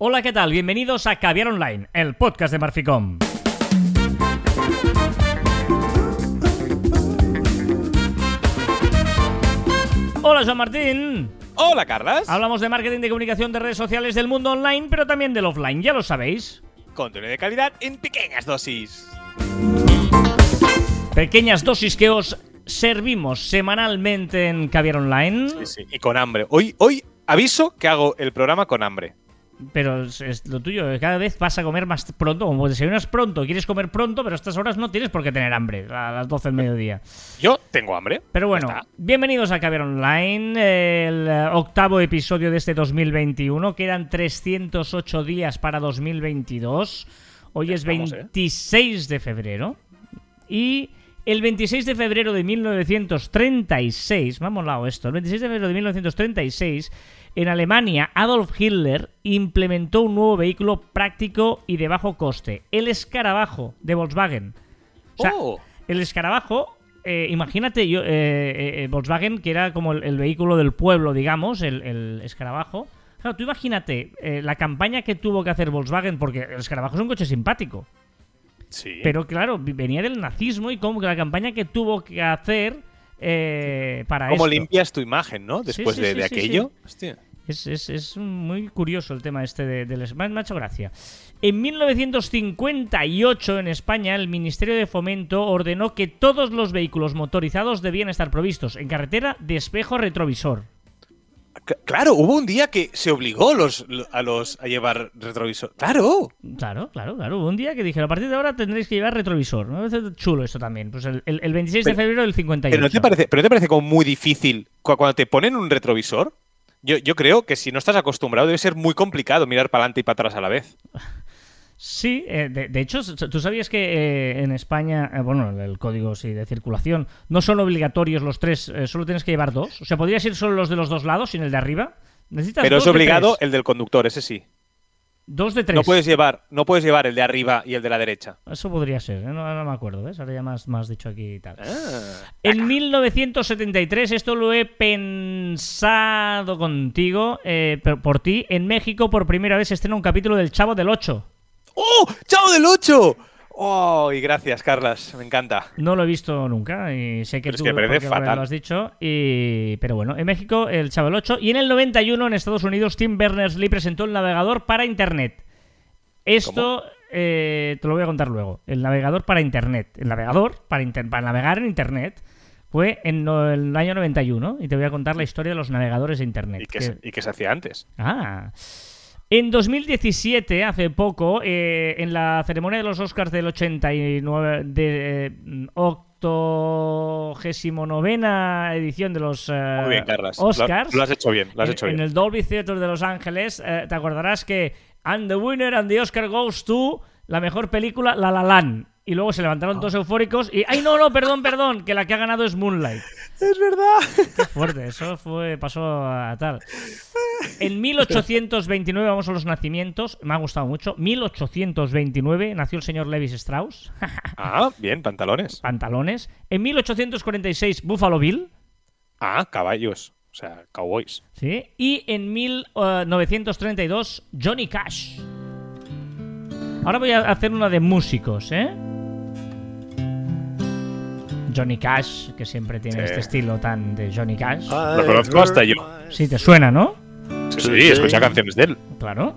Hola, ¿qué tal? Bienvenidos a Caviar Online, el podcast de Marficom. Hola, Joan Martín. Hola, Carlas. Hablamos de marketing de comunicación de redes sociales del mundo online, pero también del offline, ya lo sabéis. Contenido de calidad en pequeñas dosis. Pequeñas dosis que os servimos semanalmente en Caviar Online. Sí, sí. Y con hambre. Hoy, hoy aviso que hago el programa con hambre. Pero es, es lo tuyo, cada vez vas a comer más pronto. Como desayunas pronto, quieres comer pronto, pero a estas horas no tienes por qué tener hambre, a las 12 del mediodía. Yo tengo hambre. Pero bueno, está. bienvenidos a Caber Online, el eh, octavo episodio de este 2021. Quedan 308 días para 2022. Hoy es estamos, ¿eh? 26 de febrero. Y el 26 de febrero de 1936, me ha molado esto, el 26 de febrero de 1936, en Alemania, Adolf Hitler implementó un nuevo vehículo práctico y de bajo coste, el escarabajo de Volkswagen. O sea, Oh. el escarabajo, eh, imagínate, yo, eh, eh, Volkswagen, que era como el, el vehículo del pueblo, digamos, el, el escarabajo. Claro, tú imagínate la campaña que tuvo que hacer Volkswagen, porque el escarabajo es un coche simpático. Sí. Pero claro, venía del nazismo y como que la campaña que tuvo que hacer eh, para ¿Cómo esto. limpias tu imagen, no? Después sí, de, sí, de sí, aquello. Hostia. Es, es- es muy curioso el tema este de- del... hecho gracia. En 1958 en España el Ministerio de Fomento ordenó que todos los vehículos motorizados debían estar provistos en carretera de espejo retrovisor. Claro, hubo un día que se obligó los, a los a llevar retrovisor. Claro. Claro, claro, claro. Hubo Un día que dijeron, a partir de ahora tendréis que llevar retrovisor. Me parece chulo esto también. Pues el, el- el 26 de febrero del 58. Pero no te parece, pero no te parece como muy difícil cu- cuando te ponen un retrovisor. Yo, yo creo que si no estás acostumbrado debe ser muy complicado mirar para adelante y para atrás a la vez. Sí, eh, de, de hecho, tú sabías que eh, en España, eh, bueno, el código sí, de circulación, no son obligatorios los tres, eh, solo tienes que llevar dos. O sea, podrías ir solo los de los dos lados sin el de arriba. Necesitas Pero dos es obligado el del conductor, ese sí. Dos de tres. No puedes llevar, no puedes llevar el de arriba y el de la derecha. Eso podría ser, ¿eh? no, no me acuerdo, ¿ves? Ahora ya más, más dicho aquí y tal. Ah. En 1973, esto lo he pensado contigo, eh, por, por ti, en México por primera vez se estrena un capítulo del Chavo del 8. ¡Oh! ¡Chao del 8! ¡Oh! Y gracias, Carlas. Me encanta. No lo he visto nunca y sé que Pero es tú que me parece fatal. lo has dicho. Y... Pero bueno, en México el Chavo del 8 y en el 91 en Estados Unidos Tim Berners-Lee presentó el navegador para Internet. Esto eh, te lo voy a contar luego. El navegador para Internet. El navegador para, inter- para navegar en Internet fue en el año 91 y te voy a contar la historia de los navegadores de Internet. ¿Y qué, que- se, y qué se hacía antes? Ah. En 2017, hace poco, eh, en la ceremonia de los Oscars del 89, de eh, 89 edición de los eh, Muy bien. Oscars, Lo, lo has hecho bien, lo has en, hecho en bien. el Dolby Theatre de Los Ángeles, eh, te acordarás que And the winner and the Oscar goes to la mejor película, La La Land. Y luego se levantaron todos eufóricos y ¡ay no, no, perdón, perdón! Que la que ha ganado es Moonlight. Es verdad. Qué fuerte, eso fue, pasó a tal. En 1829, vamos a los nacimientos, me ha gustado mucho. 1829 nació el señor Levis Strauss, Ah, bien, pantalones. pantalones. En 1846, Buffalo Bill, Ah, caballos. O sea, cowboys. ¿sí? Y en 1932, Johnny Cash. Ahora voy a hacer una de músicos, ¿eh? Johnny Cash, que siempre tiene Sí. este estilo tan de Johnny Cash. Lo conozco hasta yo. Sí, te suena, ¿no? Sí, sí, escucha canciones de él. Claro.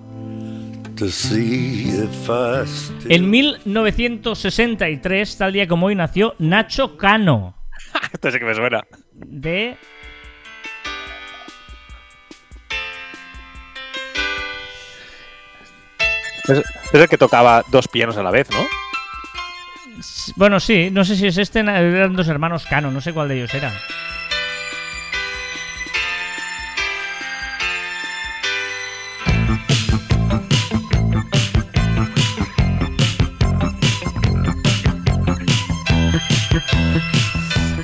En 1963, tal día como hoy, nació Nacho Cano, Esto sí que me suena. de... Es, es el que tocaba dos pianos a la vez, ¿no? Bueno, sí, no sé si es este, eran dos hermanos Cano, no sé cuál de ellos era.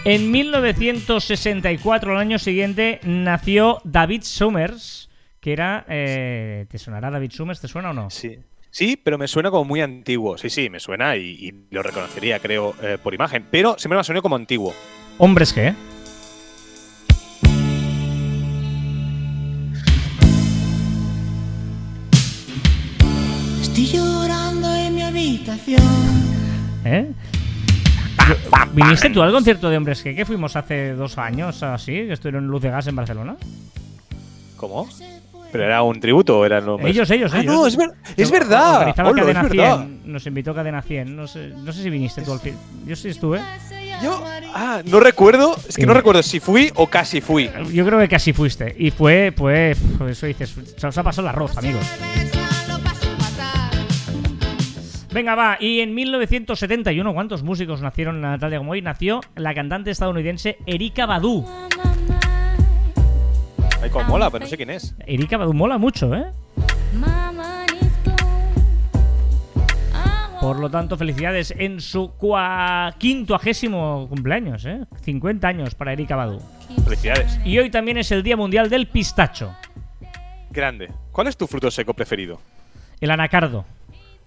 En 1964, el año siguiente, nació David Summers, que era... eh, ¿Te sonará David Summers? ¿Te suena o no? Sí. Sí, pero me suena como muy antiguo. Sí, sí, me suena y, y lo reconocería, creo, eh, por imagen. Pero siempre me ha sonado como antiguo. Hombres que... Estoy llorando en mi habitación. ¿Eh? ¿Viniste tú al concierto de Hombres que, que fuimos hace dos años así? Que estuvieron en Luz de Gas en Barcelona. ¿Cómo? ¿Pero era un tributo o eran los Ellos, ellos, Ah, ellos. no, es, ver- es verdad. organizaba Hola, es Cadena verdad. 100. Nos invitó Cadena 100. No sé, no sé si viniste tú al fin. Yo sí estuve. Yo, ah, no recuerdo, es que no recuerdo si fui o casi fui. Yo creo que casi fuiste. Y fue, pues, por eso dices, se os ha pasado el arroz, amigos. Venga, va. Y en 1971, ¿cuántos músicos nacieron en tal día como hoy? Nació la cantante estadounidense Erika Badu. Ay, como mola, pero no sé quién es. Erika Badu mola mucho, ¿eh? Por lo tanto, felicidades en su cua- quincuagésimo cumpleaños, ¿eh? 50 años para Erika Badu. Felicidades. Y hoy también es el Día Mundial del Pistacho, Grande. ¿Cuál es tu fruto seco preferido? el anacardo.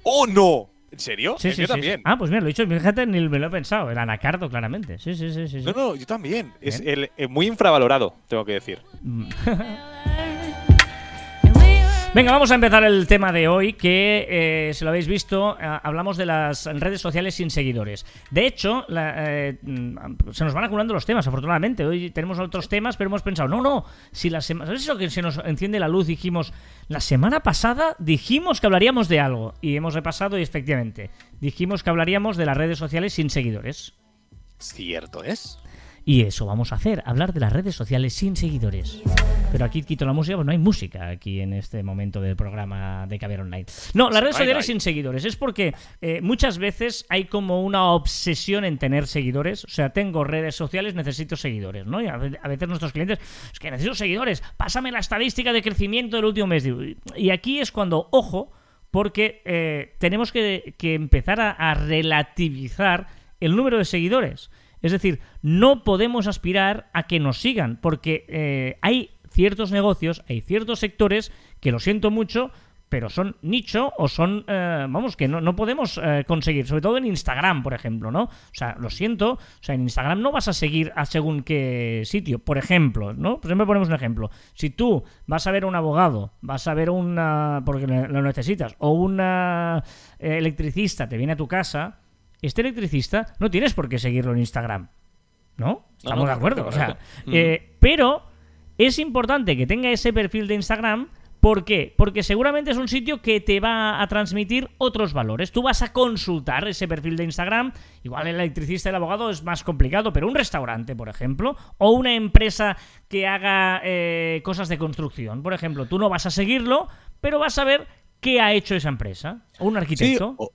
¡Oh, no! ¿En serio? Sí, El sí, mío sí, también. Ah, pues mira, lo he dicho, fíjate, ni me lo he pensado. El anacardo, claramente. Sí, sí, sí, sí. No, no, yo también. Es el, eh, muy infravalorado, tengo que decir. Venga, vamos a empezar el tema de hoy, que eh, si lo habéis visto, eh, hablamos de las redes sociales sin seguidores. De hecho, eh, se nos van acumulando los temas, afortunadamente. Hoy tenemos otros temas, pero hemos pensado, no, no, si la semana... ¿Sabes eso que se nos enciende la luz? Dijimos, la semana pasada dijimos que hablaríamos de algo, y hemos repasado y efectivamente, dijimos que hablaríamos de las redes sociales sin seguidores. Cierto es. Y eso vamos a hacer, hablar de las redes sociales sin seguidores. Pero aquí quito la música, pues no hay música aquí en este momento del programa de Caber Online. No, las redes sociales sin seguidores. Es porque eh, muchas veces hay como una obsesión en tener seguidores. O sea, tengo redes sociales, necesito seguidores, ¿no? Y a ve- a veces nuestros clientes, es que necesito seguidores, pásame la estadística de crecimiento del último mes. Y aquí es cuando, ojo, porque eh, tenemos que, que empezar a, a relativizar el número de seguidores. Es decir, no podemos aspirar a que nos sigan, porque eh, hay ciertos negocios, hay ciertos sectores que lo siento mucho, pero son nicho o son, eh, vamos, que no, no podemos eh, conseguir, sobre todo en Instagram, por ejemplo, ¿no? O sea, lo siento, o sea, en Instagram no vas a seguir a según qué sitio, por ejemplo, ¿no? Pues siempre ponemos un ejemplo. Si tú vas a ver a un abogado, vas a ver una, porque lo necesitas, o una eh, electricista te viene a tu casa, este electricista no tienes por qué seguirlo en Instagram, ¿no? Estamos no, de acuerdo, o sea, eh, pero es importante que tenga ese perfil de Instagram. ¿Por qué? Porque seguramente es un sitio que te va a transmitir otros valores. Tú vas a consultar ese perfil de Instagram. Igual el electricista y el abogado es más complicado, pero un restaurante, por ejemplo, o una empresa que haga eh, cosas de construcción, por ejemplo, tú no vas a seguirlo, pero vas a ver qué ha hecho esa empresa. O un Sí, arquitecto. o,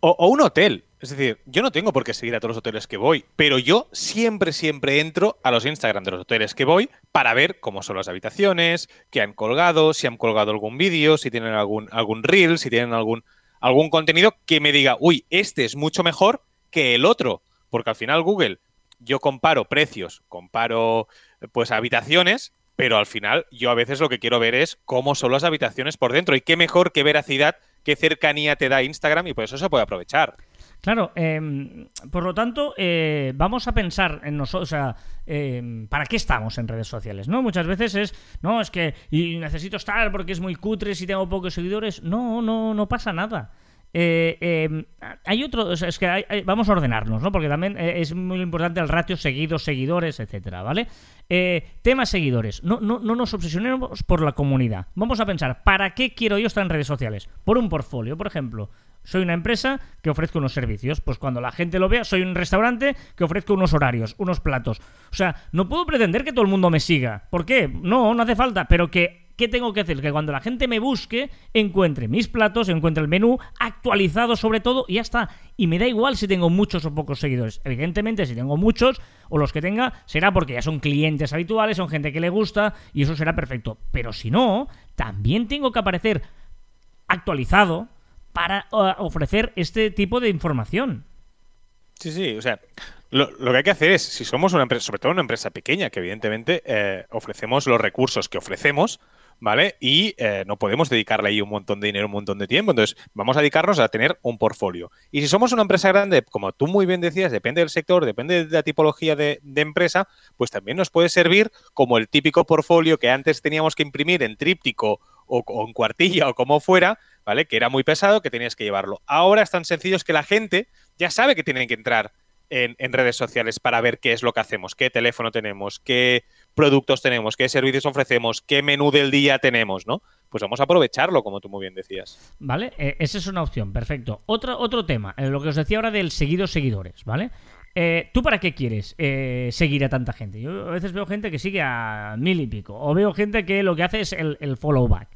o- o un hotel. Es decir, yo no tengo por qué seguir a todos los hoteles que voy, pero yo siempre, siempre entro a los Instagram de los hoteles que voy para ver cómo son las habitaciones, qué han colgado, si han colgado algún vídeo, si tienen algún, algún reel, si tienen algún, algún contenido que me diga, uy, este es mucho mejor que el otro. Porque al final Google, yo comparo precios, comparo pues habitaciones, pero al final yo a veces lo que quiero ver es cómo son las habitaciones por dentro. Y qué mejor que veracidad, qué cercanía te da Instagram y por eso se puede aprovechar. Claro, eh, por lo tanto, eh, vamos a pensar en nosotros, o sea, eh, ¿para qué estamos en redes sociales? ¿No? Muchas veces es, no, es que y necesito estar porque es muy cutre si tengo pocos seguidores. No, no, no pasa nada. Eh, eh, hay otro, es que hay- hay- vamos a ordenarnos, ¿no? Porque también eh, es muy importante el ratio seguidos, seguidores, etcétera, ¿vale? Eh, tema seguidores. No, no, no nos obsesionemos por la comunidad. Vamos a pensar, ¿para qué quiero yo estar en redes sociales? Por un portfolio, por ejemplo. Soy una empresa que ofrezco unos servicios. Pues cuando la gente lo vea, soy un restaurante que ofrezco unos horarios, unos platos. O sea, no puedo pretender que todo el mundo me siga. ¿Por qué? No, no hace falta. Pero que, ¿qué tengo que hacer? Que cuando la gente me busque, encuentre mis platos, encuentre el menú actualizado sobre todo y ya está. Y me da igual si tengo muchos o pocos seguidores. Evidentemente, si tengo muchos o los que tenga, será porque ya son clientes habituales, son gente que le gusta y eso será perfecto. Pero si no, también tengo que aparecer actualizado para ofrecer este tipo de información. Sí, sí, o sea, lo, lo que hay que hacer es, si somos una empresa, sobre todo una empresa pequeña, que evidentemente eh, ofrecemos los recursos que ofrecemos, ¿vale? Y eh, no podemos dedicarle ahí un montón de dinero, un montón de tiempo. Entonces, vamos a dedicarnos a tener un portfolio. Y si somos una empresa grande, como tú muy bien decías, depende del sector, depende de la tipología de, de empresa, pues también nos puede servir como el típico portfolio que antes teníamos que imprimir en tríptico o, en cuartilla o como fuera, ¿vale? Que era muy pesado, que tenías que llevarlo. Ahora es tan sencillo es que la gente ya sabe que tienen que entrar en, redes sociales para ver qué es lo que hacemos, qué teléfono tenemos, qué productos tenemos, qué servicios ofrecemos, qué menú del día tenemos, ¿no? Pues vamos a aprovecharlo, como tú muy bien decías. ¿Vale? Eh, esa es una opción, perfecto. Otro, otro tema, eh, lo que os decía ahora del seguidos seguidores, ¿vale? Eh, ¿Tú para qué quieres eh, seguir a tanta gente? Yo a veces veo gente que sigue a mil y pico, o veo gente que lo que hace es el, follow back.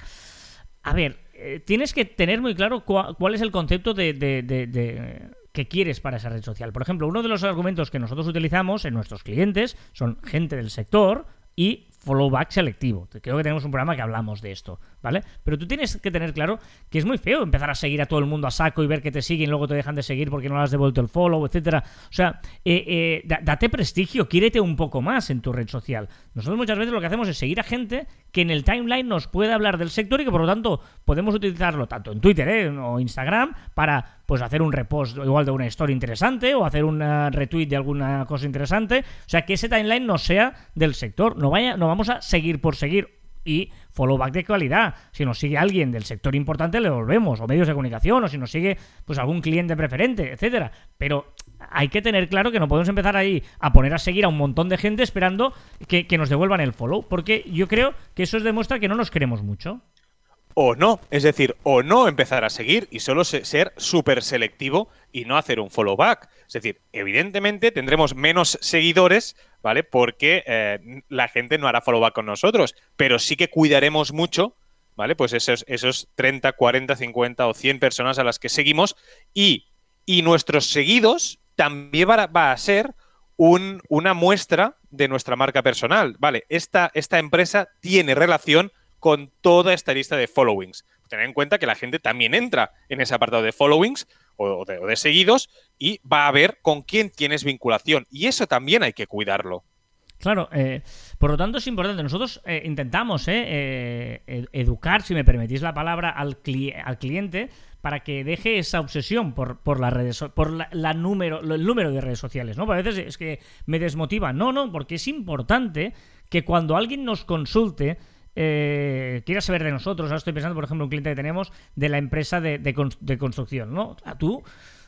A ver, eh, tienes que tener muy claro cuál es el concepto de- de- que quieres para esa red social. Por ejemplo, uno de los argumentos que nosotros utilizamos en nuestros clientes son gente del sector y follow back selectivo. Creo que tenemos un programa que hablamos de esto, ¿vale? Pero tú tienes que tener claro que es muy feo empezar a seguir a todo el mundo a saco y ver que te siguen y luego te dejan de seguir porque no le has devuelto el follow, etcétera. O sea, eh, eh, da- date prestigio, quiérete un poco más en tu red social. Nosotros muchas veces lo que hacemos es seguir a gente que en el timeline nos puede hablar del sector y que por lo tanto podemos utilizarlo tanto en Twitter ¿eh? o Instagram para pues hacer un repost igual de una story interesante o hacer un retweet de alguna cosa interesante. O sea, que ese timeline no sea del sector. No, vaya, no vamos a seguir por seguir y follow back de calidad. Si nos sigue alguien del sector importante, le volvemos, o medios de comunicación, o si nos sigue pues algún cliente preferente, etcétera. Pero hay que tener claro que no podemos empezar ahí a poner a seguir a un montón de gente esperando que, que nos devuelvan el follow, porque yo creo que eso demuestra que no nos queremos mucho. O no, es decir, o no empezar a seguir y solo se- ser súper selectivo y no hacer un follow back. Es decir, evidentemente tendremos menos seguidores, ¿vale? Porque eh, la gente no hará follow back con nosotros, pero sí que cuidaremos mucho, ¿vale? Pues esos, esos 30, 40, 50 o 100 personas a las que seguimos y, y nuestros seguidos también va a, ser un- una muestra de nuestra marca personal, ¿vale? Esta, esta empresa tiene relación con toda esta lista de followings. Tener en cuenta que la gente también entra en ese apartado de followings o de, o de seguidos y va a ver con quién tienes vinculación. Y eso también hay que cuidarlo. Claro, eh, por lo tanto es importante. Nosotros eh, intentamos eh, ed- educar, si me permitís la palabra, al, cli- al cliente para que deje esa obsesión por, por las redes, por la, número, el número de redes sociales, ¿no? A veces es que me desmotiva. No, no, porque es importante que cuando alguien nos consulte eh, quiera saber de nosotros. Ahora estoy pensando, por ejemplo, un cliente que tenemos de la empresa de, de cons- de construcción, ¿no? A tú,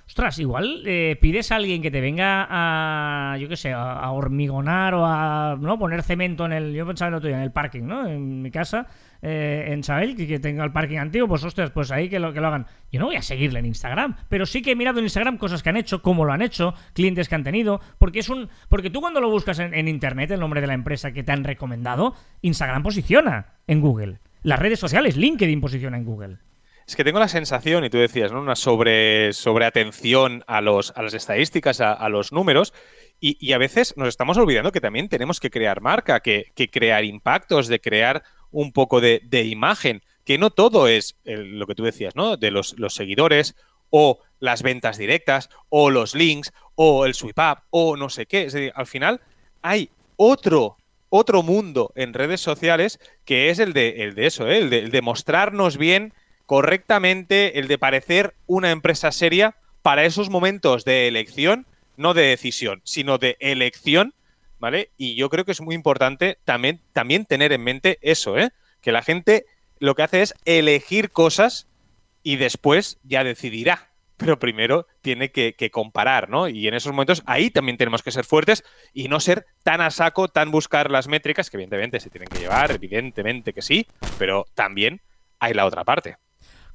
ostras, igual eh, pides a alguien que te venga a, yo qué sé, a, a hormigonar o a no poner cemento en el, yo pensaba el otro día, en el parking, ¿no? En mi casa, eh, en Sabel, que, tenga el parking antiguo, pues ostras, pues ahí que lo, que lo hagan. Yo no voy a seguirle en Instagram, pero sí que he mirado en Instagram cosas que han hecho, cómo lo han hecho, clientes que han tenido, porque es un, porque tú cuando lo buscas en, internet, el nombre de la empresa que te han recomendado, Instagram posiciona en Google. Las redes sociales, LinkedIn posiciona en Google. Es que tengo la sensación, y tú decías, ¿no? Una sobre, sobre atención a, los, a las estadísticas, a, los números, y, a veces nos estamos olvidando que también tenemos que crear marca, que crear impactos, de crear un poco de, imagen, que no todo es lo que tú decías, ¿no? De los, seguidores o las ventas directas o los links o el sweep up o no sé qué. Es decir, al final hay otro, otro mundo en redes sociales que es el de, el de eso, ¿eh? el de mostrarnos bien, correctamente, el de parecer una empresa seria para esos momentos de elección, no de decisión, sino de elección, ¿vale? Y yo creo que es muy importante también, también tener en mente eso, ¿eh? Que la gente lo que hace es elegir cosas y después ya decidirá. Pero primero tiene que, que comparar, ¿no? Y en esos momentos ahí también tenemos que ser fuertes y no ser tan a saco, tan buscar las métricas, que evidentemente se tienen que llevar, evidentemente que sí, pero también hay la otra parte.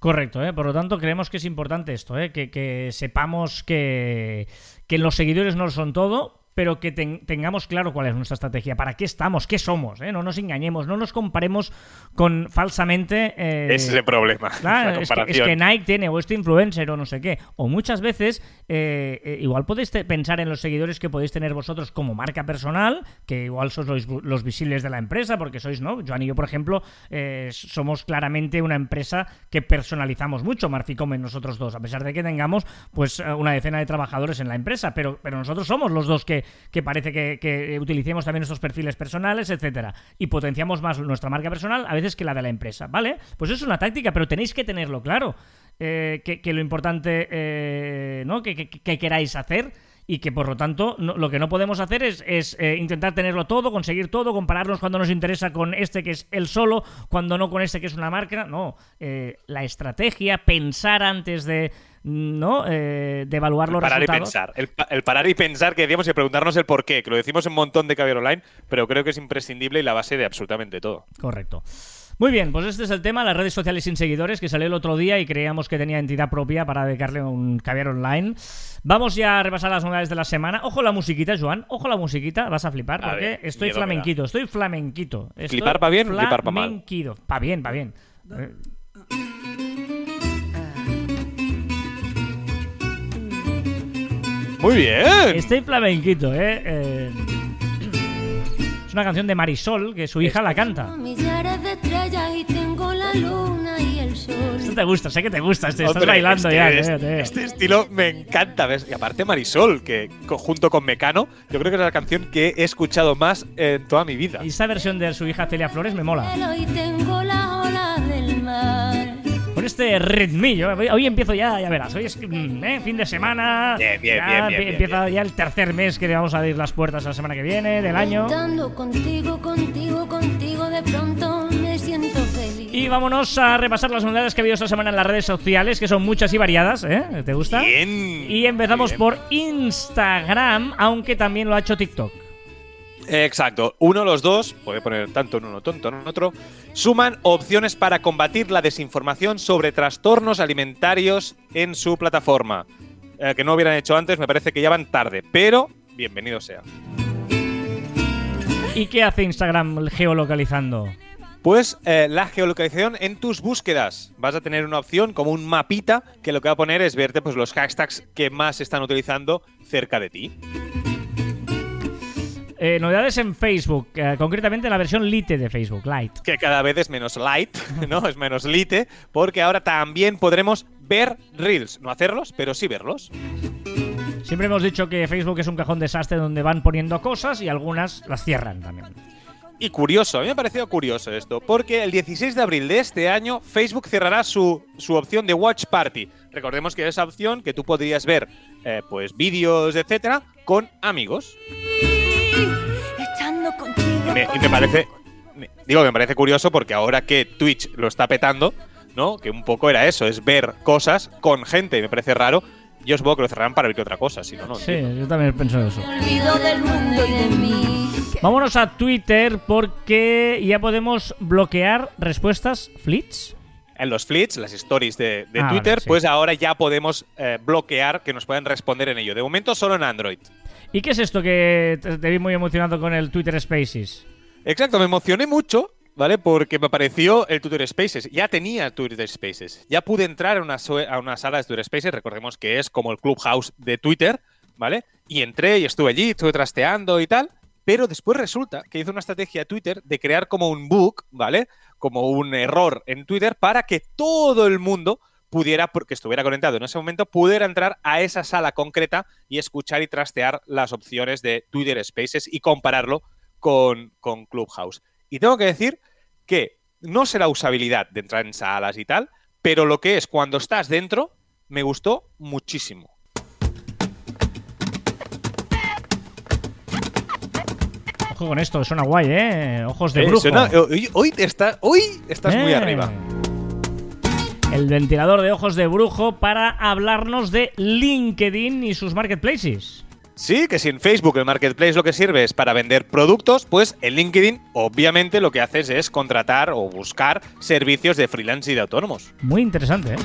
Correcto, ¿eh? por lo tanto creemos que es importante esto, ¿eh? que, sepamos que, que los seguidores no lo son todo, pero que ten- tengamos claro cuál es nuestra estrategia, para qué estamos, qué somos, ¿eh? no nos engañemos, no nos comparemos con falsamente... eh, Ese es el problema. Claro, la es que, es comparación. que Nike tiene o este influencer o no sé qué. O muchas veces, eh, eh, igual podéis pensar en los seguidores que podéis tener vosotros como marca personal, que igual sois los, los visibles de la empresa, porque sois, ¿no? Joan y yo, por ejemplo, somos claramente una empresa que personalizamos mucho, Marficom en nosotros dos, a pesar de que tengamos pues una decena de trabajadores en la empresa, pero, pero nosotros somos los dos que, que parece que, que utilicemos también nuestros perfiles personales, etcétera, y potenciamos más nuestra marca personal a veces que la de la empresa, ¿vale? Pues es una táctica, pero tenéis que tenerlo claro. eh, que, lo importante, eh, ¿no? Que, que- que queráis hacer y que por lo tanto lo que no podemos hacer es, eh, intentar tenerlo todo, conseguir todo, compararnos cuando nos interesa con este que es el solo, cuando no con este que es una marca. No, la estrategia, pensar antes de no eh, de evaluar los parar y pensar. El, pa- el parar y pensar que decíamos y preguntarnos el por qué, que lo decimos en un montón de Caviar Online, pero creo que es imprescindible y la base de absolutamente todo. Correcto. Muy bien, pues este es el tema, las redes sociales sin seguidores, que salió el otro día y creíamos que tenía entidad propia para dedicarle un caviar online. Vamos ya a repasar las novedades de la semana. Ojo la musiquita, Joan, ojo la musiquita, vas a flipar, A porque ver, estoy flamenquito, estoy flamenquito. Estoy ¿Flipar va bien o flipar va mal? flamenquito. Va bien, va bien. Muy bien. Estoy flamenquito, ¿eh? Eh, Es una canción de Marisol, que su hija la canta. Millares de estrellas y tengo la luna y el sol. Esto te gusta, sé que te gusta, este, estás bailando es que ya. es- tío, tío. Este estilo me encanta, ¿ves? Y aparte Marisol, que junto con Mecano, yo creo que es la canción que he escuchado más en toda mi vida. Y esta versión de su hija Celia Flores me mola. Y tengo la. Con este ritmillo, hoy, hoy empiezo ya, ya verás, hoy es mm, ¿eh? fin de semana. Bien, bien, ya bien, bien, empie- bien, empieza ya el tercer mes que le vamos a abrir las puertas la semana que viene, del año. Estando contigo, contigo, contigo, de pronto me siento feliz. Y vámonos a repasar las novedades que ha habido esta semana en las redes sociales, que son muchas y variadas, ¿eh? ¿Te gusta? Bien. Y empezamos Bien. por Instagram, aunque también lo ha hecho TikTok. Exacto. Uno, los dos, puede poner tanto en uno, tonto en otro, suman opciones para combatir la desinformación sobre trastornos alimentarios en su plataforma. Eh, que no hubieran hecho antes, me parece que ya van tarde, pero bienvenido sea. ¿Y qué hace Instagram geolocalizando? Pues eh, la geolocalización en tus búsquedas. Vas a tener una opción como un mapita que lo que va a poner es verte pues, los hashtags que más se están utilizando cerca de ti. Eh, novedades en Facebook, eh, concretamente la versión Lite de Facebook, Lite. que cada vez es menos light, ¿no? Es menos lite, porque ahora también podremos ver reels, no hacerlos, pero sí verlos. Siempre hemos dicho que Facebook es un cajón desastre donde van poniendo cosas y algunas las cierran también. Y curioso, a mí me ha parecido curioso esto, porque el 16 de abril de este año Facebook cerrará su, su opción de Watch Party. Recordemos que es esa opción que tú podrías ver eh, pues vídeos, etcétera, con amigos. Me- y me parece, me- digo que me parece curioso porque ahora que Twitch lo está petando, ¿no? Que un poco era eso, es ver cosas con gente, y me parece raro. Yo supongo que lo cerrarán para ver otra cosa, si no, no. Sí, entiendo. yo también pienso eso. Del mundo y de mí. Vámonos a Twitter porque ya podemos bloquear respuestas flits. En los fleets, las stories de, de Ah, Twitter, vale, sí. pues ahora ya podemos eh, bloquear que nos puedan responder en ello. De momento solo en Android. ¿Y qué es esto que te, vi muy emocionado con el Twitter Spaces? Exacto, me emocioné mucho, ¿vale? Porque me apareció el Twitter Spaces. Ya tenía Twitter Spaces. Ya pude entrar a una, sue- a una sala de Twitter Spaces. Recordemos que es como el Clubhouse de Twitter, ¿vale? Y entré y estuve allí, estuve trasteando y tal. Pero después resulta que hizo una estrategia Twitter de crear como un bug, ¿vale? Como un error en Twitter para que todo el mundo pudiera, porque estuviera conectado en ese momento, pudiera entrar a esa sala concreta y escuchar y trastear las opciones de Twitter Spaces y compararlo con, con Clubhouse. Y tengo que decir que no sé la usabilidad de entrar en salas y tal, pero lo que es cuando estás dentro, me gustó muchísimo. Ojo con esto, suena guay, ¿eh? Ojos de Eh, brujo. suena- hoy, está- hoy estás muy Eh. arriba. El ventilador de ojos de brujo para hablarnos de LinkedIn y sus marketplaces. Sí, que si en Facebook el marketplace lo que sirve es para vender productos, pues en LinkedIn obviamente lo que haces es contratar o buscar servicios de freelance y de autónomos. Muy interesante, ¿eh?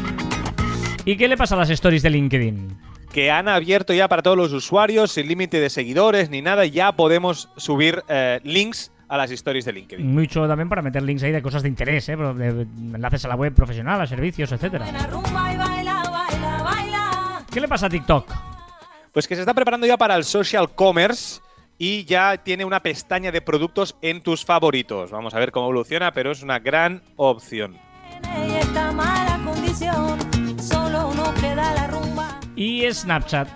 ¿Y qué le pasa a las stories de LinkedIn? que han abierto ya para todos los usuarios, sin límite de seguidores ni nada, ya podemos subir eh, links a las stories de LinkedIn. Mucho también para meter links ahí de cosas de interés, ¿eh? De- enlaces a la web profesional, a servicios, etcétera. ¿Qué le pasa a TikTok? Pues que se está preparando ya para el social commerce y ya tiene una pestaña de productos en tus favoritos. Vamos a ver cómo evoluciona, pero es una gran opción. Y Snapchat.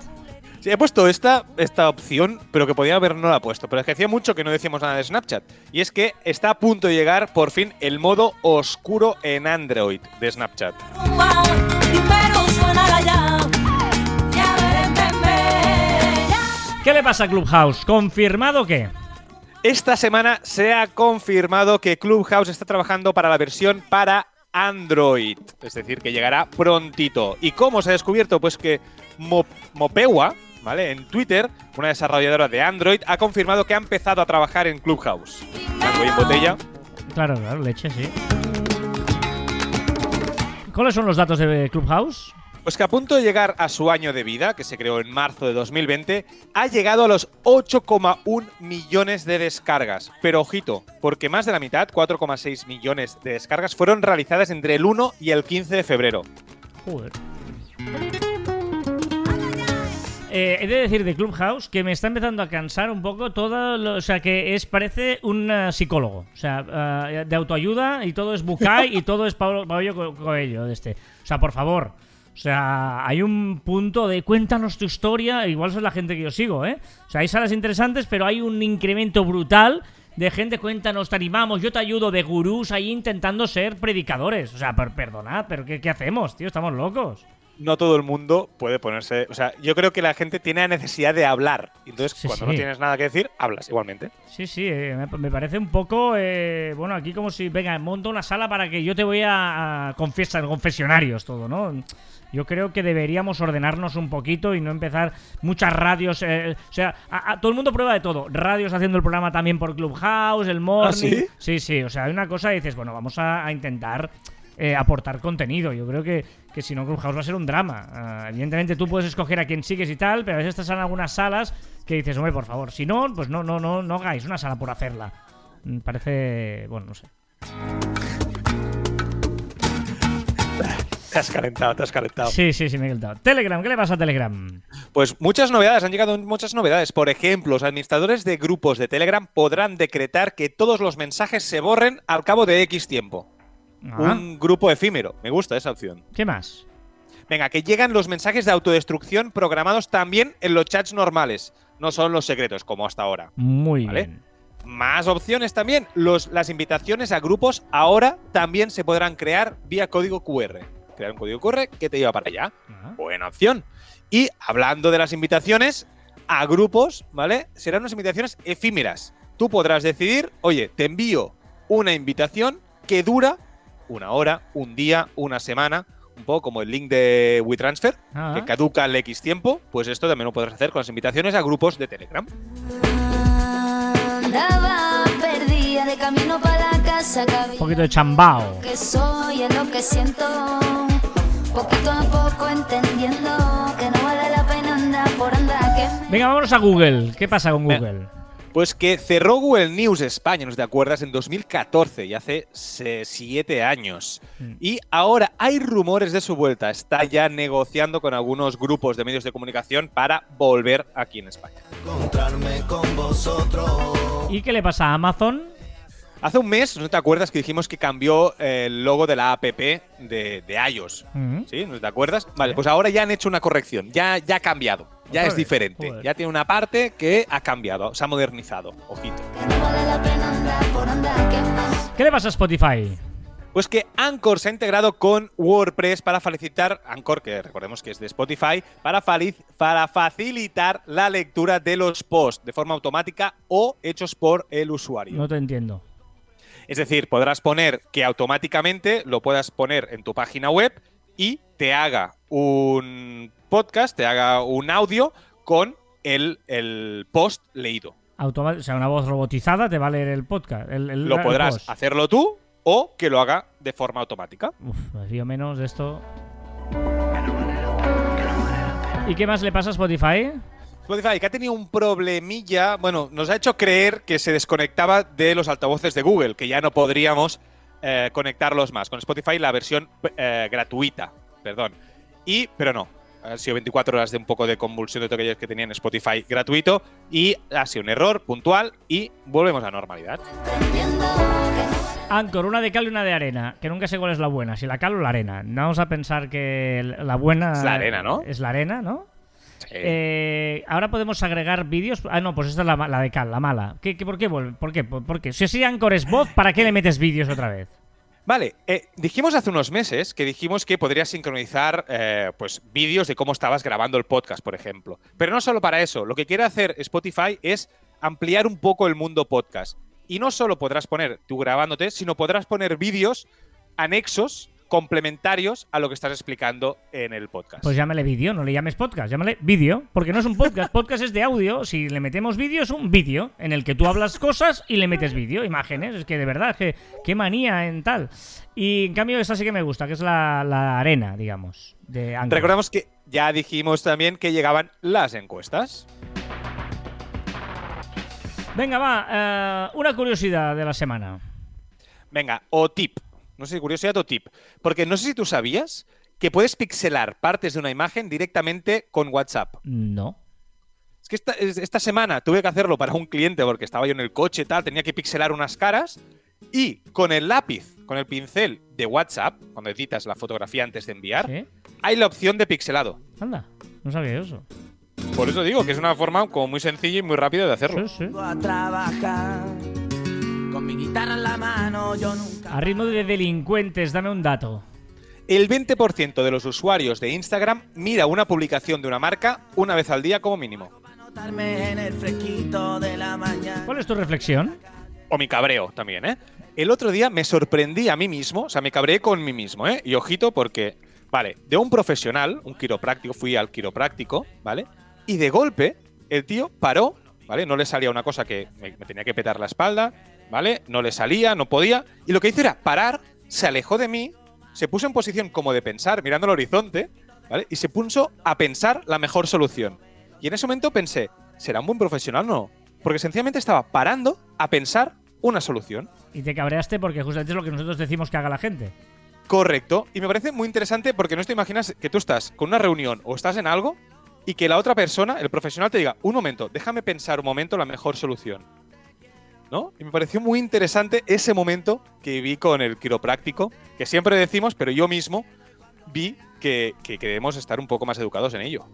Sí, he puesto esta, esta opción, pero que podía haber no la puesto. Pero es que hacía mucho que no decíamos nada de Snapchat. Y es que está a punto de llegar por fin el modo oscuro en Android de Snapchat. ¿Qué le pasa a Clubhouse? ¿Confirmado qué? Esta semana se ha confirmado que Clubhouse está trabajando para la versión para Android, es decir, que llegará prontito. ¿Y cómo se ha descubierto? Pues que Mo- Mopewa, ¿vale? En Twitter, una desarrolladora de Android, ha confirmado que ha empezado a trabajar en Clubhouse. Y en botella. Claro, claro, leche, sí. ¿Cuáles son los datos de Clubhouse? Pues que a punto de llegar a su año de vida, que se creó en marzo de 2020, ha llegado a los 8,1 millones de descargas. Pero ojito, porque más de la mitad, 4,6 millones de descargas, fueron realizadas entre el 1 y el 15 de febrero. Joder. Eh, he de decir de Clubhouse que me está empezando a cansar un poco todo, lo- o sea, que es parece un eh, psicólogo, o sea, eh, de autoayuda y todo es Bucay y todo es Pablo, Pablo Co- Coelho de este. O sea, por favor. O sea, hay un punto de cuéntanos tu historia, igual son la gente que yo sigo, ¿eh? O sea, hay salas interesantes, pero hay un incremento brutal de gente, cuéntanos, te animamos, yo te ayudo, de gurús ahí intentando ser predicadores. O sea, per- perdonad, pero ¿qué, qué hacemos, tío? Estamos locos. No todo el mundo puede ponerse. O sea, yo creo que la gente tiene la necesidad de hablar. Entonces, Sí, cuando sí. no tienes nada que decir, hablas igualmente. Sí, sí, eh, me, parece un poco, eh, bueno, aquí como si, venga, monto una sala para que yo te voy a, a confesar, confesionarios, todo, ¿no? Yo creo que deberíamos ordenarnos un poquito y no empezar muchas radios, eh, o sea, a- a- todo el mundo prueba de todo, radios haciendo el programa también por Clubhouse, el morning, sí? sí, sí, o sea, hay una cosa y dices, bueno, vamos a, a intentar eh, aportar contenido. Yo creo que, que si no, Clubhouse va a ser un drama. Ah, evidentemente tú puedes escoger a quién sigues y tal, pero a veces estás en algunas salas que dices, hombre, por favor, si no, pues no, no, no, no hagáis una sala por hacerla. Mm, Parece, bueno, no sé. Te has calentado, te has calentado. Sí, sí, sí, me he calentado. Telegram, ¿qué le pasa a Telegram? Pues muchas novedades, han llegado muchas novedades. Por ejemplo, los administradores de grupos de Telegram podrán decretar que todos los mensajes se borren al cabo de X tiempo. Ah, Un grupo efímero. Me gusta esa opción. ¿Qué más? Venga, que llegan los mensajes de autodestrucción programados también en los chats normales. No son los secretos, como hasta ahora. Muy Vale. bien. Más opciones también. Los, las invitaciones a grupos ahora también se podrán crear vía código QR. Crear un código QR que te lleva para allá. Ah, Buena opción. Y hablando de las invitaciones a grupos, ¿vale? Serán unas invitaciones efímeras. Tú podrás decidir, oye, te envío una invitación que dura una hora, un día, una semana, un poco como el link de WeTransfer, Ah. que caduca al X tiempo, pues esto también lo podrás hacer con las invitaciones a grupos de Telegram. Andaba perdida de camino para la casa. Un poquito de chambao. Que soy es lo que siento. Poquito a poco entendiendo que no vale la pena andar por andar. Que Venga, vámonos a Google. ¿Qué pasa con Google? Pues que cerró Google News España, ¿no te acuerdas? En 2014, y hace se- siete años. Mm. Y ahora hay rumores de su vuelta. Está ya negociando con algunos grupos de medios de comunicación para volver aquí en España. ¿Y qué le pasa a Amazon? Hace un mes, ¿no te acuerdas que dijimos que cambió el logo de la app de, de iOS? Mm. ¿Sí? ¿No te acuerdas? Vale, pues ahora ya han hecho una corrección. Ya, ya ha cambiado. Ya es diferente. joder. Ya tiene una parte que ha cambiado. Se ha modernizado. Ojito. ¿Qué le pasa a Spotify? Pues que Anchor se ha integrado con WordPress para facilitar, Anchor, que recordemos que es de Spotify, para facilitar la lectura de los posts de forma automática o hechos por el usuario. No te entiendo. Es decir, podrás poner que automáticamente lo puedas poner en tu página web y te haga un podcast, te haga un audio con el, el post leído. Automa- o sea, una voz robotizada te va a leer el podcast. el- el- Lo podrás post. hacerlo tú o que lo haga de forma automática. Uf, me fío menos de esto. ¿Y qué más le pasa a Spotify? Spotify, que ha tenido un problemilla, bueno, nos ha hecho creer que se desconectaba de los altavoces de Google, que ya no podríamos eh, conectarlos más. Con Spotify la versión eh, gratuita, perdón. Y, pero no, han sido 24 horas de un poco de convulsión de todo aquellos que tenían Spotify gratuito y ha sido un error puntual y volvemos a la normalidad. Anchor, una de cal y una de arena, que nunca sé cuál es la buena, si la cal o la arena. No vamos a pensar que la buena Es la arena, ¿no? Es la arena, ¿no? Sí. Eh, ahora podemos agregar vídeos. Ah, no, pues esta es la, de cal, la mala. ¿Qué, qué- por qué vuelve? ¿Por qué? ¿Por, por qué? Si así Anchor es voz, ¿para qué le metes vídeos otra vez? Vale, eh, dijimos hace unos meses que dijimos que podrías sincronizar eh, pues, vídeos de cómo estabas grabando el podcast, por ejemplo. Pero no solo para eso, lo que quiere hacer Spotify es ampliar un poco el mundo podcast. Y no solo podrás poner tú grabándote, sino podrás poner vídeos anexos complementarios a lo que estás explicando en el podcast. Pues llámale vídeo, no le llames podcast, llámale vídeo, porque no es un podcast, podcast es de audio, si le metemos vídeo es un vídeo en el que tú hablas cosas y le metes vídeo, imágenes, es que de verdad, que qué manía en tal. Y en cambio esa sí que me gusta, que es la, la arena, digamos, de Anchor. Recordamos que ya dijimos también que llegaban las encuestas. Venga, va, eh, una curiosidad de la semana. Venga, o tip. No sé si curiosidad o tip. Porque no sé si tú sabías que puedes pixelar partes de una imagen directamente con WhatsApp. No. Es que esta, es- esta semana tuve que hacerlo para un cliente porque estaba yo en el coche y tal, tenía que pixelar unas caras y con el lápiz, con el pincel de WhatsApp, cuando editas la fotografía antes de enviar, ¿Sí? hay la opción de pixelado. Anda, no sabía eso. Por eso digo que es una forma como muy sencilla y muy rápida de hacerlo. Sí, sí. a trabajar con mi guitarra en la mano yo nunca A ritmo de delincuentes, dame un dato. El 20% de los usuarios de Instagram mira una publicación de una marca una vez al día como mínimo. ¿Cuál es tu reflexión? O mi cabreo también, ¿eh? El otro día me sorprendí a mí mismo, o sea, me cabreé con mí mismo, ¿eh? Y ojito porque, vale, de un profesional, un quiropráctico, fui al quiropráctico, ¿vale? Y de golpe, el tío paró, ¿vale? No le salía una cosa que me, me tenía que petar la espalda, ¿vale? No le salía, no podía. Y lo que hizo era parar, se alejó de mí, se puso en posición como de pensar, mirando al horizonte, ¿vale? Y se puso a pensar la mejor solución. Y en ese momento pensé, ¿será un buen profesional o no? Porque sencillamente estaba parando a pensar una solución. Y te cabreaste porque justamente es lo que nosotros decimos que haga la gente. Correcto. Y me parece muy interesante porque no te imaginas que tú estás con una reunión o estás en algo y que la otra persona, el profesional, te diga, un momento, déjame pensar un momento la mejor solución. ¿No? Y me pareció muy interesante ese momento que vi con el quiropráctico, que siempre decimos, pero yo mismo vi que, que, que debemos estar un poco más educados en ello.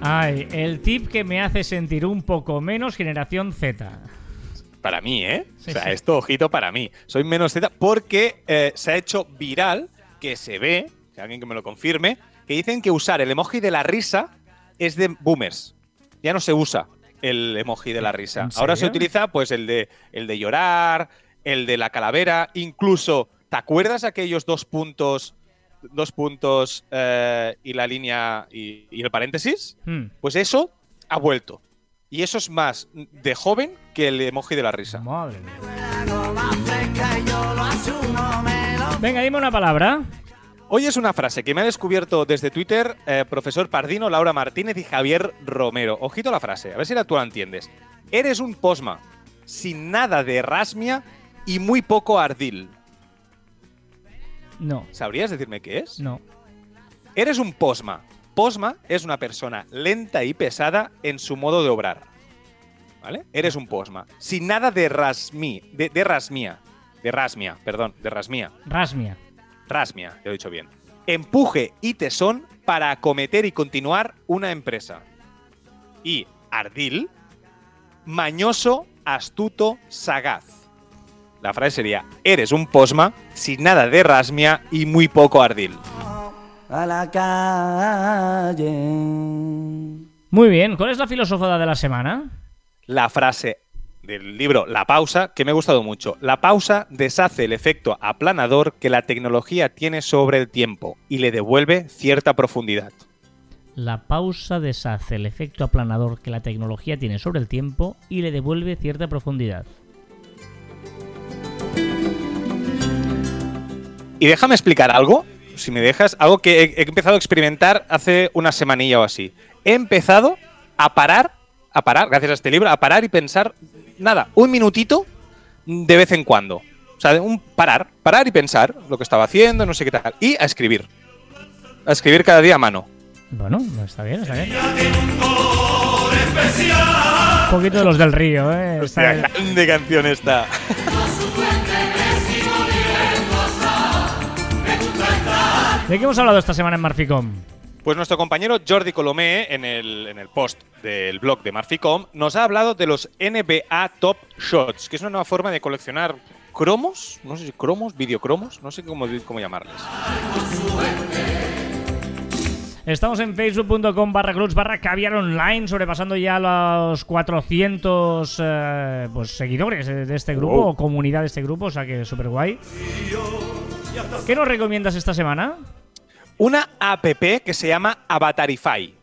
Ay, el tip que me hace sentir un poco menos generación Z. Para mí, ¿eh? Sí, o sea, sí. esto ojito para mí. Soy menos Z porque eh, se ha hecho viral que se ve, que alguien que me lo confirme, que dicen que usar el emoji de la risa es de boomers. Ya no se usa el emoji de la risa. ¿En Ahora se utiliza pues el de el de llorar, el de la calavera, incluso ¿te acuerdas aquellos dos puntos dos puntos eh, y la línea y, y el paréntesis? Hmm, Pues eso ha vuelto. Y eso es más de joven que el emoji de la risa. madre Venga, dime una palabra. Hoy es una frase que me ha descubierto desde Twitter eh, profesor Pardino, Laura Martínez y Javier Romero. Ojito a la frase, a ver si la tú la entiendes. Eres un posma, sin nada de rasmia y muy poco ardil. No, ¿Sabrías decirme qué es? no. Eres un posma. Posma es una persona lenta y pesada en su modo de obrar. ¿Vale? Eres un posma. Sin nada de rasmi, de, de rasmia. De rasmia, perdón, de rasmia. Rasmia. Rasmia, te lo he dicho bien. Empuje y tesón para acometer y continuar una empresa. Y ardil, mañoso, astuto, sagaz. La frase sería, eres un posma, sin nada de rasmia y muy poco ardil. a la calle Muy bien, ¿cuál es la filosofada de la semana? La frase del libro La pausa, que me ha gustado mucho. La pausa deshace el efecto aplanador que la tecnología tiene sobre el tiempo y le devuelve cierta profundidad. La pausa deshace el efecto aplanador que la tecnología tiene sobre el tiempo y le devuelve cierta profundidad. Y déjame explicar algo, si me dejas, algo que he, he empezado a experimentar hace una semanilla o así. He empezado a parar, a parar, gracias a este libro, a parar y pensar, nada, un minutito de vez en cuando. O sea, un parar, parar y pensar lo que estaba haciendo, no sé qué tal. Y a escribir. A escribir cada día a mano. Bueno, no está bien, está bien. Un poquito de los del río, ¿eh? Hostia, Está- grande canción esta. ¿De qué hemos hablado esta semana en Marficom? Pues nuestro compañero Jordi Colomé, en el, en el post del blog de Marficom, nos ha hablado de los NBA Top Shots, que es una nueva forma de coleccionar cromos, no sé si cromos, videocromos, no sé cómo, cómo llamarles. Estamos en facebook.com barra clubs barra caviar online, sobrepasando ya los 400 eh, pues, seguidores de este grupo Wow. o comunidad de este grupo, o sea que súper guay. ¿Qué nos recomiendas esta semana? Una app que se llama Avatarify.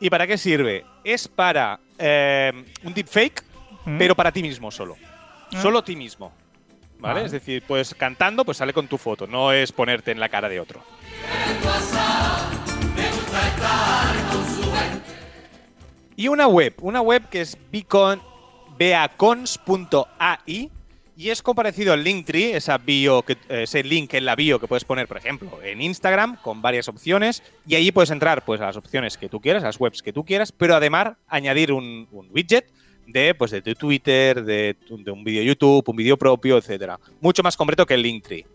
¿Y para qué sirve? Es para eh, un deepfake, ¿Mm? pero para ti mismo solo. Ah. Solo ti mismo. ¿Vale? Vale. Es decir, pues cantando, pues sale con tu foto, no es ponerte en la cara de otro. Y una web, una web que es beacon, beacons.ai y es comparecido al Linktree, esa bio que, ese link en la bio que puedes poner, por ejemplo, en Instagram con varias opciones y allí puedes entrar pues a las opciones que tú quieras, a las webs que tú quieras, pero además añadir un, widget de pues de tu Twitter, de un vídeo YouTube, un vídeo propio, etcétera. Mucho más completo que el Linktree.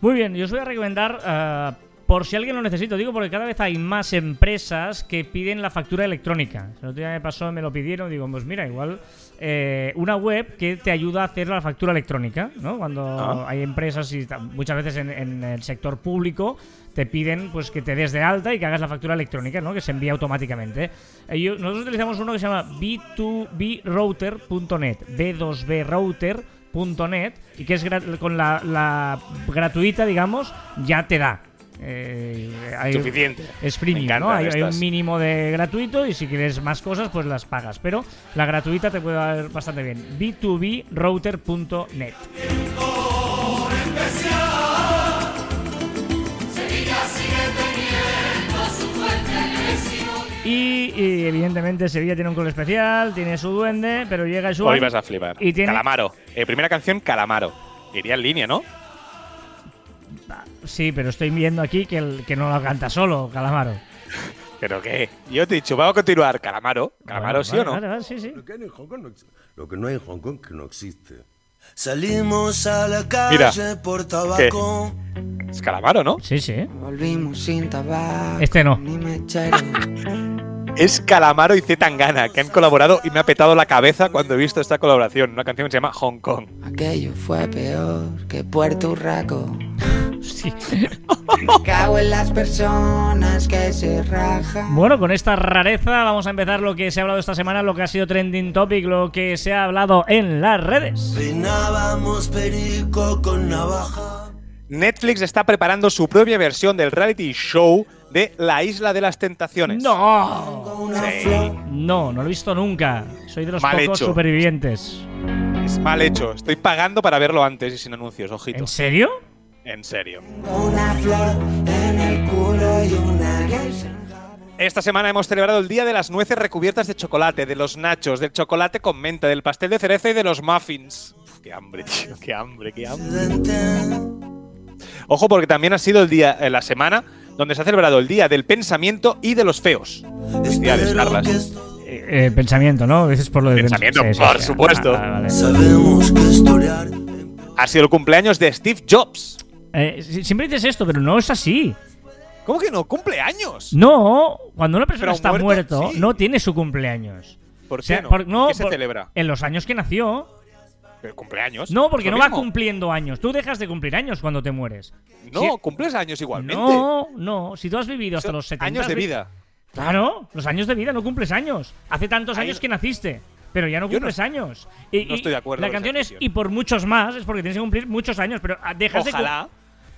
Muy bien, yo os voy a recomendar, eh, por si alguien lo necesita, digo porque cada vez hay más empresas que piden la factura electrónica. El otro día me pasó, me lo pidieron, digo, pues mira, igual eh, una web que te ayuda a hacer la factura electrónica, ¿no? Cuando Ah. hay empresas y muchas veces en, en el sector público te piden pues que te des de alta y que hagas la factura electrónica, ¿no? Que se envía automáticamente. Eh, yo- nosotros utilizamos uno que se llama b2brouter.net, b2brouter.net y que es con la, la gratuita, digamos, ya te da. Eh, hay- Suficiente. es Me freemium, ¿no? Hay, hay un mínimo de gratuito y si quieres más cosas, pues las pagas. Pero la gratuita te puede dar bastante bien. b2brouter.net. Y, y, evidentemente Sevilla tiene un club especial, tiene su duende, pero llega su Hoy vas a flipar. Y tiene- Calamaro. Eh, primera canción, Calamaro. Iría en línea, ¿no? Sí, pero estoy viendo aquí que, el, que no lo canta solo, Calamaro. ¿Pero qué? Yo te he dicho, vamos a continuar. Calamaro. ¿Calamaro Bueno, sí vale, o no? vale, vale, sí, sí. Lo que, hay en Hong Kong no ex- lo que no hay en Hong Kong que no existe. Salimos a la Mira, calle por tabaco. Es Calamaro, ¿no? Sí, sí. Volvimos sin tabaco. Este no. Es Calamaro y Z Tangana, que han colaborado y me ha petado la cabeza cuando he visto esta colaboración. Una canción que se llama Hong Kong. Aquello fue peor que Puerto Urraco. Sí. Me cago en las personas que se rajan. Bueno, con esta rareza vamos a empezar lo que se ha hablado esta semana, lo que ha sido trending topic, lo que se ha hablado en las redes. Peinábamos perico con navaja. Netflix está preparando su propia versión del reality show de La Isla de las Tentaciones. No, Sí. no, no lo he visto nunca. Soy de los Mal pocos hecho. supervivientes. Es mal hecho. Estoy pagando para verlo antes y sin anuncios, ojito. ¿En serio? En serio. Una flor en el culo y una. Esta semana hemos celebrado el Día de las Nueces recubiertas de chocolate, de los nachos, del chocolate con menta, del pastel de cereza y de los muffins. Uf, qué hambre, tío, qué hambre, qué hambre. Ojo, porque también ha sido el día, eh, la semana donde se ha celebrado el Día del Pensamiento y de los Feos. Felicidades, Carlas. esto- Eh, eh, pensamiento, ¿no? Dices por lo de Pensamiento, por sí. supuesto. Vale. Historiar. Ha sido el cumpleaños de Steve Jobs. Eh, si- siempre dices esto, pero no es así. ¿Cómo que no? ¡Cumpleaños! No, cuando una persona Pero está muerto, muerto, sí. no tiene su cumpleaños. ¿Por O qué sea, no? por- no, ¿Qué se por- celebra? En los años que nació. ¿Pero ¿Cumpleaños? No, porque ¿Es lo no va cumpliendo años. Tú dejas de cumplir años cuando te mueres. No, Si- cumples años igualmente. No, no. Si tú has vivido hasta Son los 70 años de vida. Claro, los años de vida, no cumples años. Hace tantos Ahí- años que naciste, pero ya no cumples años. Y, no estoy de acuerdo La canción es y por muchos más, es porque tienes que cumplir muchos años, pero ah, dejas de Ojalá.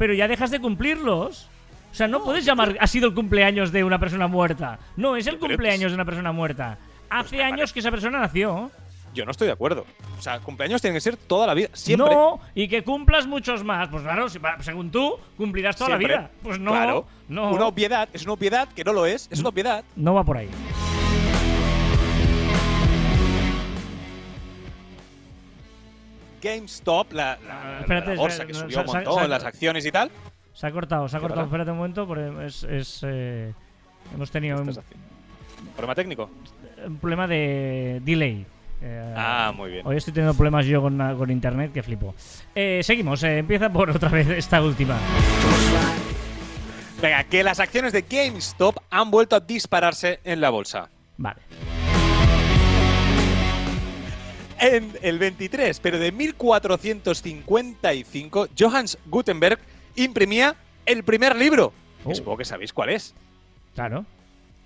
Pero ya dejas de cumplirlos. O sea, no, puedes llamar ha sido el cumpleaños de una persona muerta. No, es el cumpleaños pues- de una persona muerta. Hace me años que esa persona nació. Yo no estoy de acuerdo. O sea, cumpleaños tienen que ser toda la vida. Siempre. No, y que cumplas muchos más. Pues claro, si- según tú, cumplirás toda Siempre. la vida. Pues no, Claro. no, Una obviedad. Es una obviedad que no lo es. Es una obviedad. no va por ahí. GameStop, la, la, Ah, la bolsa que no, subió un montón, las acciones y tal. Se ha cortado, se ha ¿Qué cortado. Espérate un momento, porque es, es, eh, hemos tenido ¿Qué un? ¿Problema técnico? un problema de delay. Eh, Ah, muy bien. Hoy estoy teniendo problemas yo con, con internet que flipo. Eh, seguimos, eh, empieza por otra vez esta última. Venga, que las acciones de GameStop han vuelto a dispararse en la bolsa. Vale. En el 23, pero de 1455, Johannes Gutenberg imprimía el primer libro. Oh. Supongo que sabéis cuál es, Claro.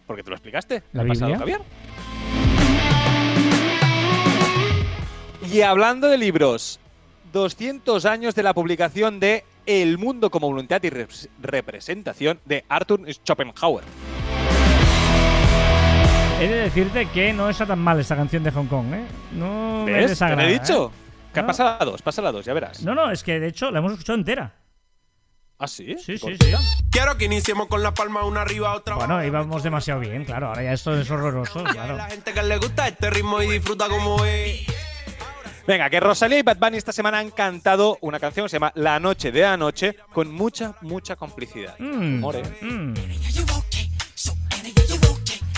porque te lo explicaste. ¿La el pasado? Javier. Y hablando de libros, 200 años de la publicación de El mundo como voluntad y res- representación de Arthur Schopenhauer. He de decirte que no está tan mal esta canción de Hong Kong, ¿eh? No me ¿Ves? ¿Te desagrada, lo he dicho? ¿eh? Que No. pasa la dos, pasa la dos, ya verás. No, no, es que de hecho la hemos escuchado entera. ¿Ah, sí? Sí, sí, Cortita. sí. Quiero que iniciemos con la palma una arriba, otra Bueno, íbamos demasiado bien, claro. Ahora ya esto es horroroso, claro. La gente que le gusta este ritmo y disfruta como es. Venga, que Rosalía y Bad Bunny esta semana han cantado una canción que se llama La noche de anoche con mucha, mucha complicidad. Mm, Amor, ¿eh? mm.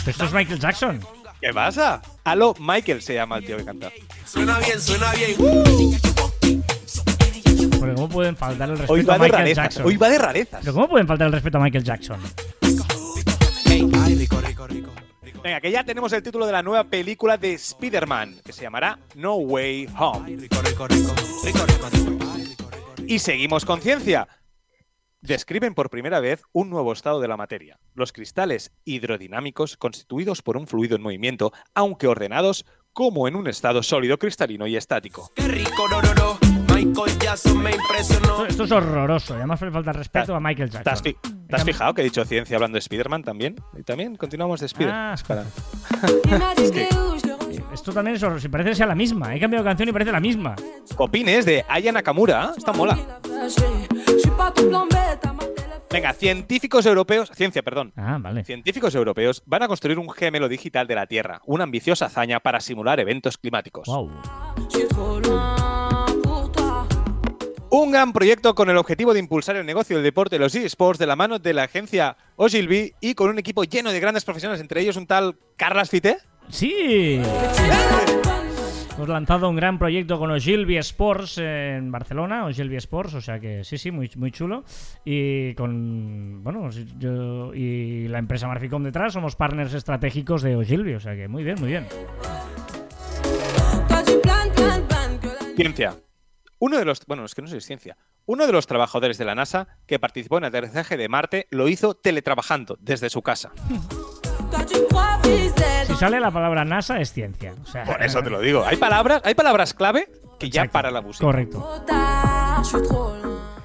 Pero esto es Michael Jackson. ¿Qué pasa? Aló, Michael se llama el tío que canta. Suena bien, suena bien. Uh. Porque ¿cómo pueden faltar el Hoy respeto a va de Michael rarezas. Jackson? Hoy va de rarezas. Pero ¿cómo pueden faltar el respeto a Michael Jackson? Venga, que ya tenemos el título de la nueva película de Spider-Man, que se llamará No Way Home. Y seguimos con ciencia. Describen por primera vez un nuevo estado de la materia. Los cristales hidrodinámicos constituidos por un fluido en movimiento, aunque ordenados como en un estado sólido, cristalino y estático. Qué rico, no, no, no. Michael Jackson me impresionó. Esto, esto es horroroso. Además le falta respeto a Michael ¿Te has, Jackson. fi- te has fijado que he dicho ciencia hablando de Spider-Man también? Y también continuamos de Spider. Ah. Es para- Esto también es horroroso. Si parece que sea la misma. He cambiado de canción y parece la misma. Opines de Aya Nakamura. Está mola. Venga, científicos europeos. Ciencia, perdón. Ah, vale. Científicos europeos van a construir un gemelo digital de la Tierra, una ambiciosa hazaña para simular eventos climáticos. Wow. Un gran proyecto con el objetivo de impulsar el negocio del deporte y los eSports de la mano de la agencia Ogilvy y con un equipo lleno de grandes profesionales, entre ellos un tal Carlas Fité. ¡Sí! Hemos lanzado un gran proyecto con Ogilvy Sports en Barcelona, Ogilvy Sports, o sea que sí, sí, muy, muy chulo. Y con, bueno, si- yo y la empresa Marficom detrás somos partners estratégicos de Ogilvy, o sea que muy bien, muy bien. Ciencia. Uno de los, bueno, es que no sé si es ciencia. Uno de los trabajadores de la NASA que participó en el aterrizaje de Marte lo hizo teletrabajando desde su casa. Si sale la palabra NASA es ciencia. O sea, Por eso te lo digo. Hay palabras, hay palabras clave que ya Exacto. para la música. Correcto.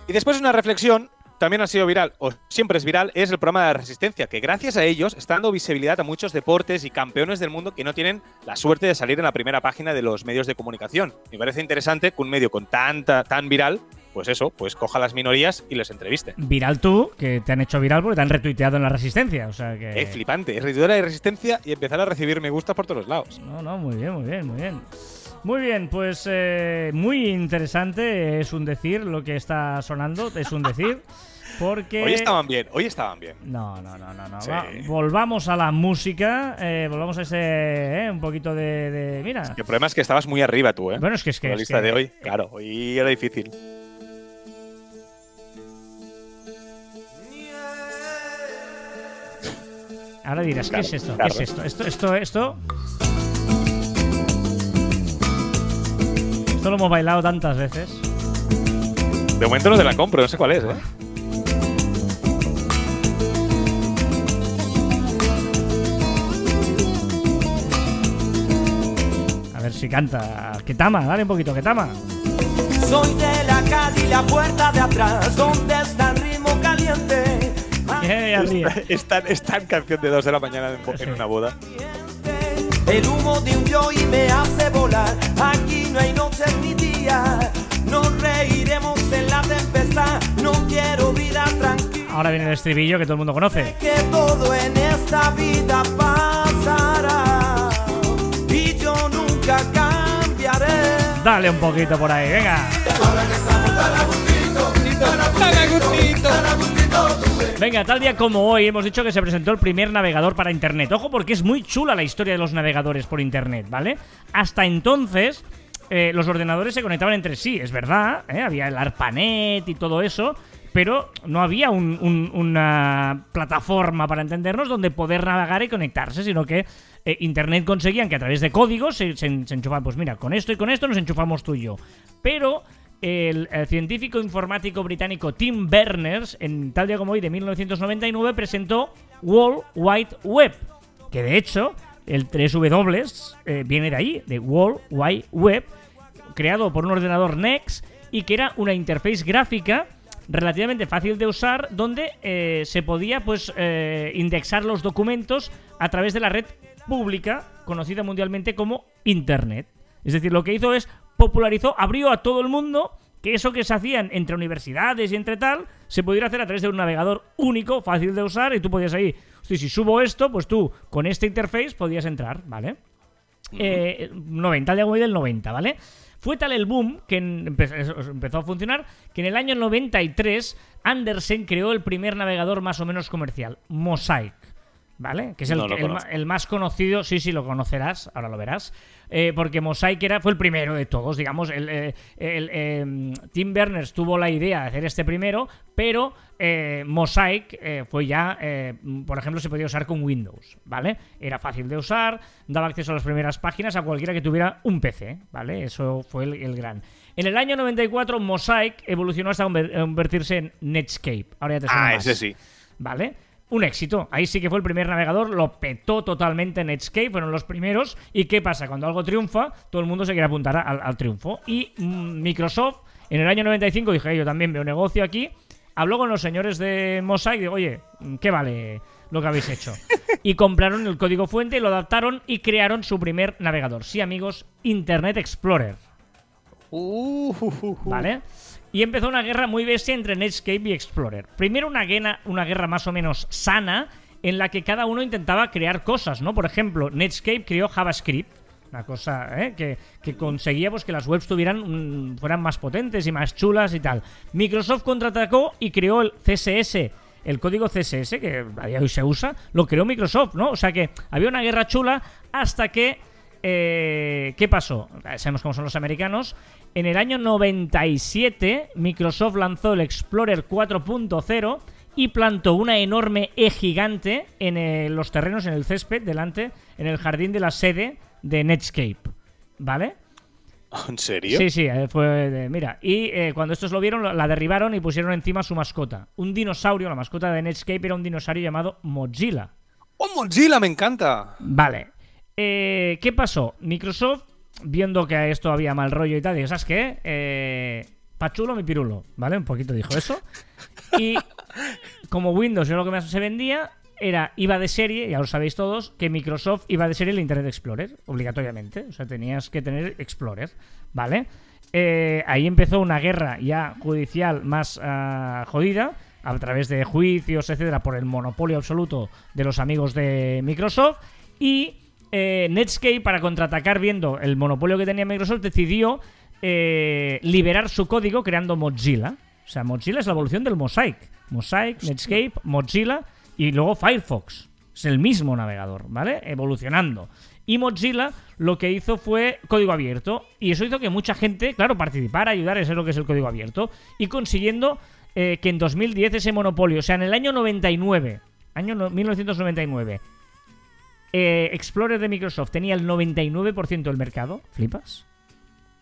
Y después una reflexión, también ha sido viral, o siempre es viral, es el programa de la Resistencia, que gracias a ellos está dando visibilidad a muchos deportes y campeones del mundo que no tienen la suerte de salir en la primera página de los medios de comunicación. Me parece interesante que un medio con tanta, tan viral, pues eso, pues coja las minorías y les entreviste. Viral tú, que te han hecho viral porque te han retuiteado en la resistencia. O sea que. Es flipante, es reducir la resistencia y empezar a recibir me gusta por todos los lados. No, no, muy bien, muy bien, muy bien. Muy bien, pues eh, muy interesante, es un decir lo que está sonando, es un decir, porque... Hoy estaban bien, hoy estaban bien. No, no, no, no, no. Sí. Va, volvamos a la música, eh, volvamos a ese, eh, un poquito de... de- mira, El problema es que estabas muy arriba tú, ¿eh? bueno, es que es que... La lista que- de hoy, claro, hoy era difícil. Ahora dirás, ¿qué es esto? claro. ¿Qué es esto? Esto, esto, esto... Esto lo hemos bailado tantas veces. De momento no te la compro, no sé cuál es, ¿eh? A ver si canta. Ketama, dale un poquito, Ketama. Soy de la calle y la puerta de atrás, donde está el ritmo caliente. Está en canción de 2 de la mañana en, en una boda. El humo de un joy me hace volar. Aquí no hay noche ni día. Nos reiremos en la tempestad. No quiero vida tranquila. Ahora viene el estribillo que todo el mundo conoce. Que todo en esta vida pasará. Y yo nunca cambiaré. Dale un poquito por ahí, venga. Venga, tal día como hoy hemos dicho que se presentó el primer navegador para Internet. Ojo porque es muy chula la historia de los navegadores por Internet, ¿vale? Hasta entonces eh, los ordenadores se conectaban entre sí, es verdad, ¿eh? había el ARPANET y todo eso, pero no había un- un- una plataforma para entendernos donde poder navegar y conectarse, sino que eh, Internet conseguían que a través de códigos se, se- se enchufaban, pues mira, con esto y con esto nos enchufamos tú y yo. Pero el, científico informático británico Tim Berners, en tal día como hoy de 1999, presentó World Wide Web, que de hecho el 3W eh, viene de ahí, de World Wide Web, creado por un ordenador NEX y que era una interface gráfica relativamente fácil de usar donde eh, se podía pues eh, indexar los documentos a través de la red pública conocida mundialmente como Internet. Es decir, lo que hizo es popularizó, abrió a todo el mundo que eso que se hacían entre universidades y entre tal se pudiera hacer a través de un navegador único, fácil de usar y tú podías ahí, hostia, si subo esto, pues tú con este interface podías entrar, ¿vale? eh, 90, de del 90, ¿vale? Fue tal el boom que empezó a funcionar que en el año 93 Andersen creó el primer navegador más o menos comercial, Mosaic. ¿Vale? Que es el, No más conocido, sí, sí, lo conocerás, ahora lo verás, eh, porque Mosaic era, fue el primero de todos, digamos, el, eh, el, eh, Tim Berners tuvo la idea de hacer este primero, pero eh, Mosaic fue ya, por ejemplo, se podía usar con Windows, ¿vale? Era fácil de usar, daba acceso a las primeras páginas a cualquiera que tuviera un PC, ¿vale? Eso fue el, gran. En el año 94, Mosaic evolucionó hasta conver- convertirse en Netscape. Ahora ya te suena Ah, más. ese sí. ¿Vale? Un éxito. Ahí sí que fue el primer navegador, lo petó totalmente Netscape, fueron los primeros. ¿Y qué pasa? Cuando algo triunfa, todo el mundo se quiere apuntar al, al triunfo. Y mm, Microsoft, en el año 95, dije, yo también veo negocio aquí. Habló con los señores de Mosaic y digo, oye, ¿qué vale lo que habéis hecho? Y compraron el código fuente, lo adaptaron y crearon su primer navegador. Sí, amigos, Internet Explorer. Uh. ¿Vale? Y empezó una guerra muy bestia entre Netscape y Explorer. Primero una guerra, una guerra más o menos sana, en la que cada uno intentaba crear cosas, ¿no? Por ejemplo, Netscape creó JavaScript, una cosa ¿eh? que, que conseguía pues, que las webs tuvieran, mm, fueran más potentes y más chulas y tal. Microsoft contraatacó y creó el CSS. El código CSS, que a día de hoy se usa, lo creó Microsoft, ¿no? O sea que había una guerra chula hasta que eh, ¿Qué pasó? Sabemos cómo son los americanos. En el año 97, Microsoft lanzó el Explorer 4.0 y plantó una enorme E gigante en eh, los terrenos, en el césped, delante, en el jardín de la sede de Netscape. ¿Vale? ¿En serio? Sí, sí, eh, fue de- mira. Y eh, cuando estos lo vieron, la derribaron y pusieron encima su mascota. Un dinosaurio, la mascota de Netscape era un dinosaurio llamado Mozilla. ¡Oh, Mozilla! Me encanta. Vale. Eh, ¿Qué pasó? Microsoft, viendo que a esto había mal rollo y tal, dijo, ¿sabes qué? Eh, Pachulo mi pirulo, ¿vale? Un poquito dijo eso. Y como Windows era lo que más se vendía, era, iba de serie, ya lo sabéis todos, que Microsoft iba de serie el Internet Explorer, obligatoriamente. O sea, tenías que tener Explorer, ¿vale? Eh, ahí empezó una guerra ya judicial más ah, jodida, a través de juicios, etcétera, por el monopolio absoluto de los amigos de Microsoft. Y eh, Netscape, para contraatacar viendo el monopolio que tenía Microsoft, decidió eh, liberar su código creando Mozilla. O sea, Mozilla es la evolución del Mosaic. Mosaic, Netscape, Mozilla y luego Firefox. Es el mismo navegador, ¿vale? Evolucionando. Y Mozilla lo que hizo fue código abierto. Y eso hizo que mucha gente, claro, participara, ayudara, eso es lo que es el código abierto. Y consiguiendo eh, que en 2010 ese monopolio, o sea, en el año 99, año no- 1999, eh, Explorer de Microsoft tenía el 99% del mercado. ¿Flipas?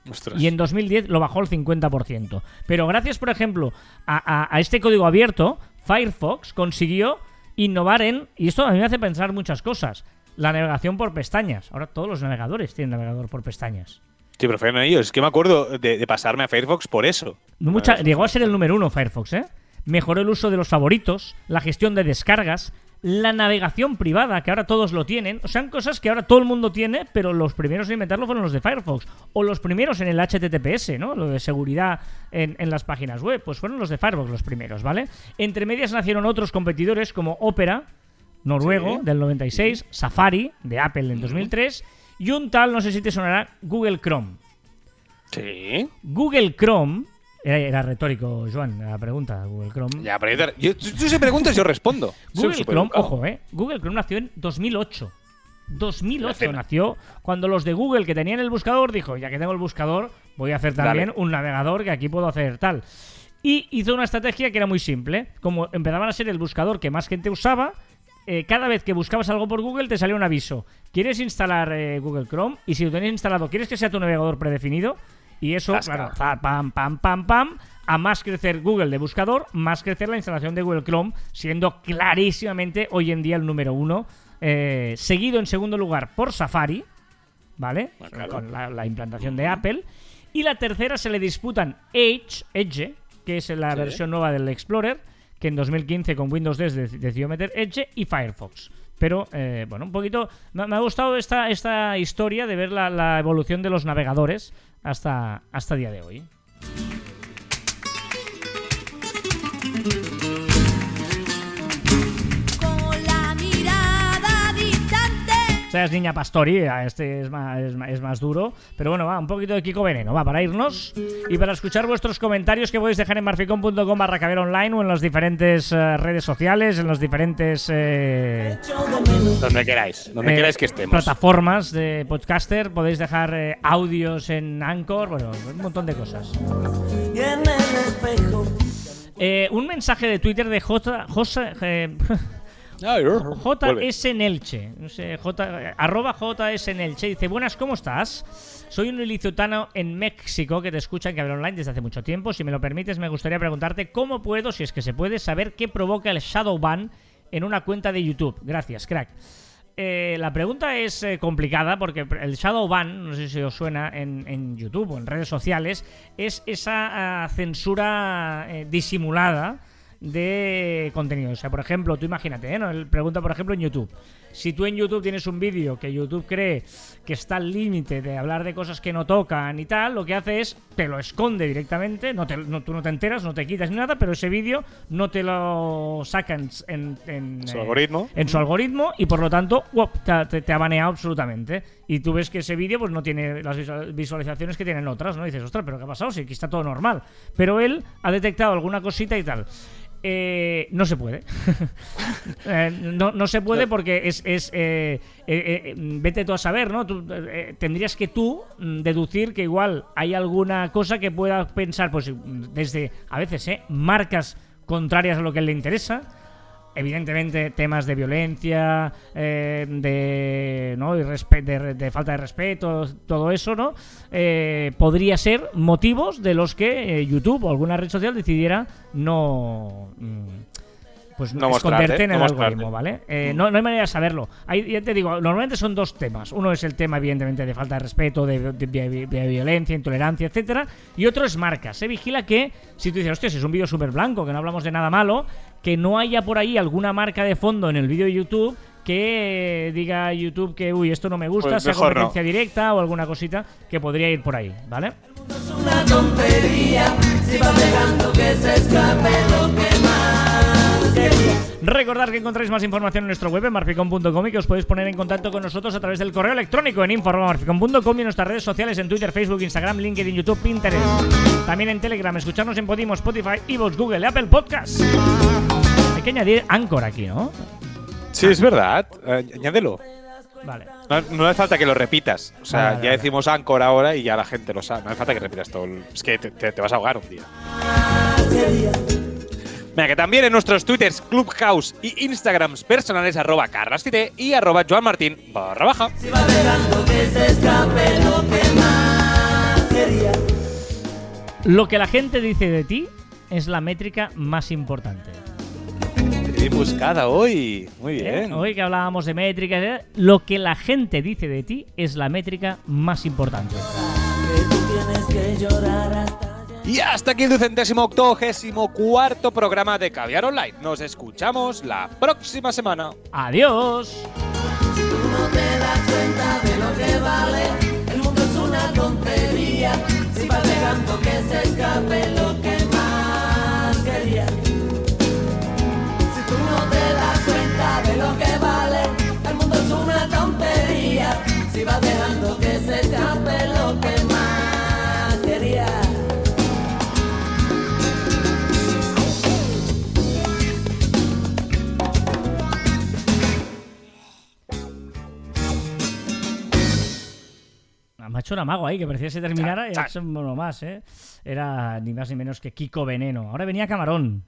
Ostras. Y en 2010 lo bajó al 50%. Pero gracias, por ejemplo, a, a- a este código abierto, Firefox consiguió innovar en, y esto a mí me hace pensar muchas cosas, la navegación por pestañas. Ahora todos los navegadores tienen navegador por pestañas. Sí, pero fueron ellos. Es que me acuerdo de, de pasarme a Firefox por eso. Mucha- llegó a ser el número uno Firefox, ¿eh? Mejoró el uso de los favoritos, la gestión de descargas, la navegación privada, que ahora todos lo tienen. O sea, son cosas que ahora todo el mundo tiene, pero los primeros en inventarlo fueron los de Firefox. O los primeros en el HTTPS, ¿no? Lo de seguridad en, en las páginas web. Pues fueron los de Firefox los primeros, ¿vale? Entre medias nacieron otros competidores como Opera, noruego, Sí. del 96, Safari, de Apple en 2003, y un tal, no sé si te sonará, Google Chrome. Sí. Google Chrome Era, era retórico, Joan, la pregunta. Google Chrome. Ya, pero yo, tú, tú si preguntas, yo respondo. Google Chrome, ojo, eh. Google Chrome nació en 2008. 2008 La cena. nació cuando los de Google que tenían el buscador dijo, ya que tengo el buscador, voy a hacer también Dale. un navegador que aquí puedo hacer tal. Y hizo una estrategia que era muy simple. Como empezaban a ser el buscador que más gente usaba, eh, cada vez que buscabas algo por Google te salía un aviso. ¿Quieres instalar eh, Google Chrome? Y si lo tenías instalado, ¿quieres que sea tu navegador predefinido? Y eso, Tasca. claro, pam, pam, pam, pam. A más crecer Google de buscador, más crecer la instalación de Google Chrome, siendo clarísimamente hoy en día el número uno. eh, seguido en segundo lugar por Safari, ¿vale? Ah, claro. Con la, la implantación de Apple. Y la tercera se le disputan Edge, Edge que es la Sí. versión nueva del Explorer, que en 2015 con Windows 10 dec- decidió meter Edge y Firefox. Pero, eh, bueno, un poquito... Me, ha gustado esta, esta historia de ver la, la evolución de los navegadores hasta, hasta día de hoy. O sea, es Niña Pastori, este es más, es, más, es más duro. Pero bueno, va, un poquito de Kiko Veneno, va, para irnos. Y para escuchar vuestros comentarios que podéis dejar en marficom.com barra caber online o en las diferentes eh, redes sociales, en las diferentes eh, Donde queráis, donde eh, queráis que estemos. plataformas de podcaster. Podéis dejar eh, audios en Anchor, bueno, un montón de cosas. Y en el espejo Eh, un mensaje de Twitter de J... J eh. JS Nelche, no sé, J, arroba JS Nelche, dice, buenas, ¿cómo estás? Soy un ilicitano en México que te escucha en Caber Online desde hace mucho tiempo. Si me lo permites, me gustaría preguntarte cómo puedo, si es que se puede, saber qué provoca el shadow ban en una cuenta de YouTube. Gracias, crack. Eh, la pregunta es eh, complicada porque el shadow ban, no sé si os suena en, en YouTube o en redes sociales, es esa ah, censura eh, disimulada de contenido. O sea, por ejemplo, tú imagínate, ¿eh? ¿no? Pregunta, por ejemplo, en YouTube. Si tú en YouTube tienes un vídeo que YouTube cree que está al límite de hablar de cosas que no tocan y tal, lo que hace es te lo esconde directamente, no te, no- tú no te enteras, no te quitas ni nada, pero ese vídeo no te lo sacan en, en, Su eh, algoritmo. en su algoritmo y por lo tanto te, ha- te- ha baneado absolutamente. Y tú ves que ese vídeo pues no tiene las visual- visualizaciones que tienen otras, ¿no? Y dices, ostras, pero ¿qué ha pasado? Si aquí está todo normal. Pero él ha detectado alguna cosita y tal. Eh, no se puede. Eh, no, no se puede porque es. es eh, eh, eh, vete tú a saber, ¿no? Tú, eh, tendrías que tú mm, deducir que igual hay alguna cosa que puedas pensar, pues desde a veces, ¿eh? Marcas contrarias a lo que le interesa. Evidentemente, temas de violencia, eh, de, ¿no? de, de falta de respeto, todo eso, ¿no? Eh, podría ser motivos de los que eh, YouTube o alguna red social decidiera no. mm, pues No esconderte en no el mostrarte. algoritmo, ¿vale? Eh, no, no hay manera de saberlo. Hay, ya te digo, normalmente son dos temas. Uno es el tema, evidentemente, de falta de respeto, de, de- de- de violencia, intolerancia, etcétera. Y otro es marca. Se vigila que, si tú dices, hostia, si es un vídeo súper blanco, que no hablamos de nada malo, que no haya por ahí alguna marca de fondo en el vídeo de YouTube que eh, diga a YouTube que, uy, esto no me gusta, Pues sea no. competencia directa o alguna cosita que podría ir por ahí, ¿vale? es una tontería. Si va dejando que se escape lo que más quería. Recordad que encontráis más información en nuestro web en marficom.com y que os podéis poner en contacto con nosotros a través del correo electrónico en info.marficom.com y en nuestras redes sociales en Twitter, Facebook, Instagram, LinkedIn, YouTube, Pinterest. También en Telegram, escucharnos en Podimo, Spotify, Evox, Google, Apple Podcasts. Hay que añadir Anchor aquí, ¿no? Sí, es verdad. Eh, añádelo. Vale. No, no hace falta que lo repitas. O sea, Vale, vale, ya decimos Anchor ahora y ya la gente lo sabe. No hace falta que repitas todo. el- Es que te, te- te vas a ahogar un día. Mira, que también en nuestros twitters, Clubhouse y Instagrams personales, arroba carlasfite y arroba joanmartin barra baja. Si va dejando que se escape lo que más quería. Lo que la gente dice de ti es la métrica más importante. Bien buscada hoy. Muy ¿eh? bien. Hoy que hablábamos de métricas, ¿eh? lo que la gente dice de ti es la métrica más importante. Que tú tienes que llorar hasta Y hasta aquí el ducentésimo octogésimo cuarto programa de Caviar Online. Nos escuchamos la próxima semana. ¡Adiós! Tú no te das cuenta de lo que vale. El mundo es una tontería. Si vas dejando que se escape lo que más quería. Si tú no te das cuenta de lo que vale, el mundo es una tontería. Si vas hecho un amago ahí, que parecía que se terminara y ha hecho uno más, ¿eh? Era ni más ni menos que Kiko Veneno. Ahora venía Camarón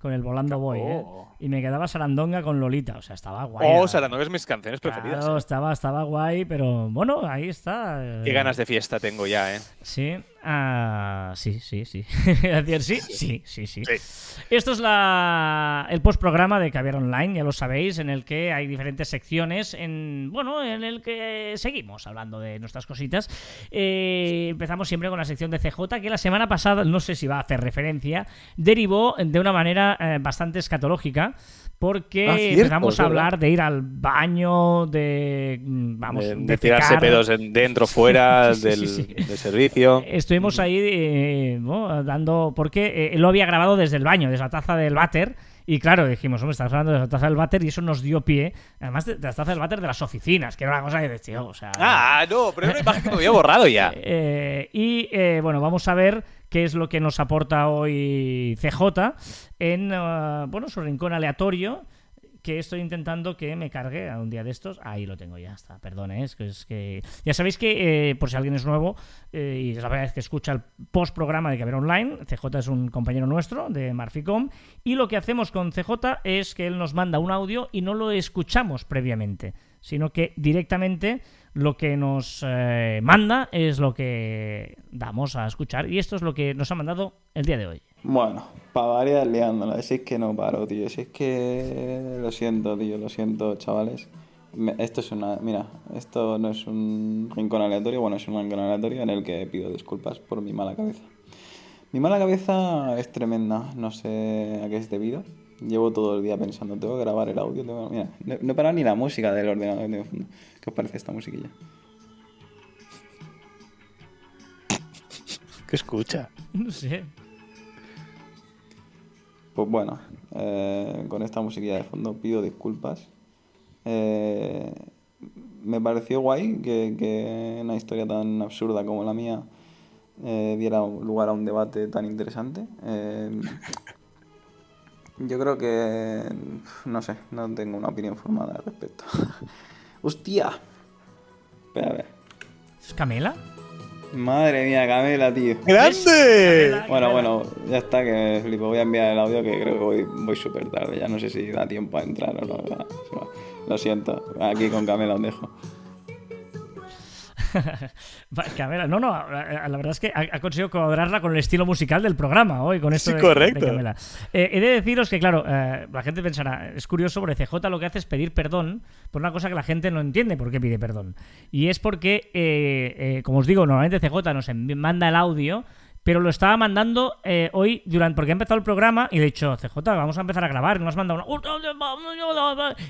con el Volando Boy, ¿eh? Oh. Y me quedaba Sarandonga con Lolita, o sea, estaba guay. Oh, Sarandonga es mis canciones preferidas. Claro, ¿eh? estaba, estaba guay, pero bueno, ahí está. eh. Qué ganas de fiesta tengo ya, ¿eh? Sí, ah, sí, sí, sí. Decir, sí, sí, sí, sí. Sí. Esto es la, el postprograma de Caviar Online, ya lo sabéis, en el que hay diferentes secciones, en bueno, en el que seguimos hablando de nuestras cositas. Eh, empezamos siempre con la sección de CJ, que la semana pasada, no sé si va a hacer referencia, derivó de una manera eh, bastante escatológica. Porque Ah, cierto, empezamos a hablar de ir al baño, de. mm, Vamos, de, de de tirarse pedos en- dentro, fuera Sí, del, sí, sí. del servicio. Estuvimos ahí eh, ¿no? dando. Porque eh, él lo había grabado desde el baño, desde la taza del váter. Y claro, dijimos, hombre, estás hablando de la taza del váter y eso nos dio pie. Además de, de las tazas del váter de las oficinas, que era una cosa que decía, o sea. Ah, no, pero era una imagen que me había borrado ya. Eh, y eh, bueno, vamos a ver qué es lo que nos aporta hoy CJ en eh, bueno, su rincón aleatorio. Que estoy intentando que me cargue a un día de estos. Ahí lo tengo, ya está. Perdón, ¿eh? es que, es que. Ya sabéis que, eh, por si alguien es nuevo eh, y es la primera vez que escucha el post-programa de Caber Online, CJ es un compañero nuestro de Marficom. Y lo que hacemos con CJ es que él nos manda un audio y no lo escuchamos previamente, sino que directamente lo que nos eh, manda es lo que damos a escuchar. Y esto es lo que nos ha mandado el día de hoy. Bueno, para variar liándola, si es que no paro, tío, si es que lo siento, tío, lo siento, chavales. Esto es una, mira, esto no es un rincón aleatorio, bueno, es un rincón aleatorio en el que pido disculpas por mi mala cabeza. Mi mala cabeza es tremenda, no sé a qué es debido. Llevo todo el día pensando, tengo que grabar el audio, tengo... Mira, no, no he parado ni la música del ordenador de fondo. ¿Qué os parece esta musiquilla? ¿Qué escucha? No sé. Pues bueno, eh, con esta musiquilla de fondo pido disculpas. Eh, me pareció guay que, que una historia tan absurda como la mía eh, diera lugar a un debate tan interesante. Yo creo que, no sé, no tengo una opinión formada al respecto. ¡Hostia! Espera, a ver. ¿Es Camela? Madre mía, Camela, tío. ¡Grande! Bueno, bueno, ya está, que flipo. Voy a enviar el audio que creo que voy, voy súper tarde. Ya no sé si da tiempo a entrar o no. Lo siento, aquí con Camela os dejo. Camela. No, no, la verdad es que ha, conseguido cuadrarla con el estilo musical del programa hoy, con esto Sí, de- correcto. de Camela. Eh, he de deciros que, claro, eh, la gente pensará, es curioso, porque CJ lo que hace es pedir perdón por una cosa que la gente no entiende por qué pide perdón. Y es porque, eh, como os digo, normalmente CJ nos manda el audio, pero lo estaba mandando eh, hoy durante porque ha empezado el programa y le he dicho, CJ, vamos a empezar a grabar, y nos has mandado una...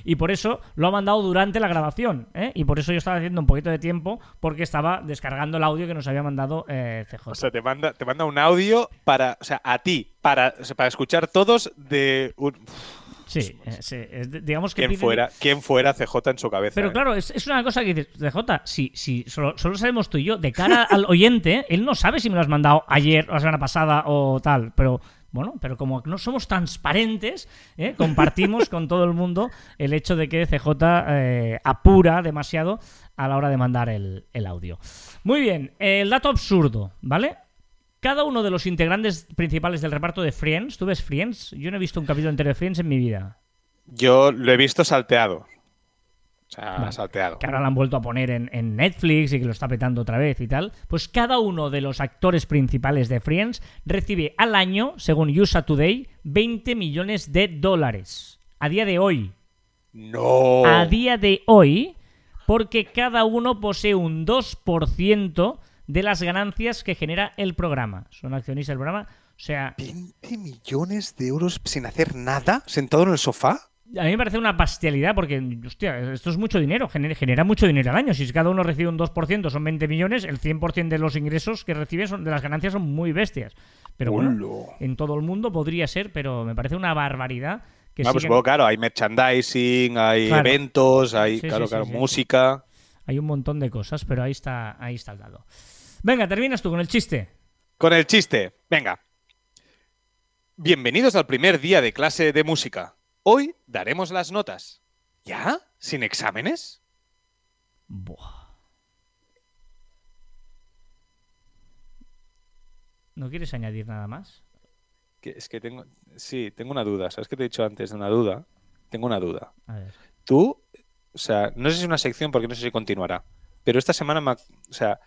Y por eso lo ha mandado durante la grabación, ¿eh? Y por eso yo estaba haciendo un poquito de tiempo porque estaba descargando el audio que nos había mandado eh, CJ. O sea, te manda, te manda un audio para, o sea, a ti, para, para escuchar todos de sí, eh, sí, es de- digamos que quién pide- fuera, quién fuera CJ en su cabeza. Pero ¿eh? claro, es, es una cosa que dices, CJ, si, si solo, solo sabemos tú y yo, de cara al oyente, él no sabe si me lo has mandado ayer, o la semana pasada o tal, pero bueno, pero como no somos transparentes, ¿eh? compartimos con todo el mundo el hecho de que CJ eh, apura demasiado a la hora de mandar el, el audio. Muy bien, el dato absurdo, ¿vale? Cada uno de los integrantes principales del reparto de Friends, ¿tú ves Friends? Yo no he visto un capítulo entero de Friends en mi vida. Yo lo he visto salteado. O sea, Vale. salteado. que ahora la han vuelto a poner en, en Netflix y que lo está petando otra vez y tal, pues cada uno de los actores principales de Friends recibe al año, según USA Today, 20 millones de dólares. A día de hoy. No. A día de hoy, porque cada uno posee un 2% de las ganancias que genera el programa. Son accionistas del programa. O sea, 20 millones de euros sin hacer nada, sentado en el sofá. A mí me parece una bestialidad porque, hostia, esto es mucho dinero, genera, genera mucho dinero al año. Si cada uno recibe un 2%, son 20 millones, el 100% de los ingresos que recibe son, de las ganancias son muy bestias. Pero bueno, en todo el mundo podría ser, pero me parece una barbaridad que Ah, pues supongo, claro, hay merchandising, hay Claro. eventos, hay, Sí, claro, sí, sí, claro, sí. música. Hay un montón de cosas, pero ahí está, ahí está el dado. Venga, terminas tú con el chiste. Con el chiste, venga. Bienvenidos al primer día de clase de música. Hoy daremos las notas. ¿Ya? ¿Sin exámenes? Buah. ¿No quieres añadir nada más? Que- es que tengo. Sí, tengo una duda. ¿Sabes qué te he dicho antes de una duda? Tengo una duda. A ver. Tú, o sea, no sé si es una sección porque no sé si continuará, pero esta semana, me ha- o sea,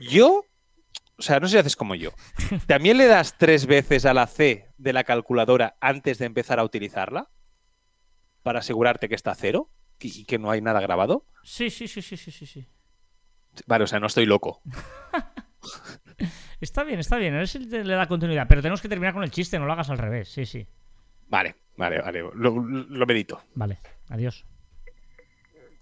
yo, o sea, no sé si haces como yo. ¿También le das tres veces a la C de la calculadora antes de empezar a utilizarla? Para asegurarte que está a cero y que no hay nada grabado. Sí, sí, sí, sí, sí, sí, sí. Vale, o sea, no estoy loco. Está bien, está bien. A ver si le da continuidad. Pero tenemos que terminar con el chiste, no lo hagas al revés. Sí, sí. Vale, vale, vale. Lo, lo medito. Vale, adiós.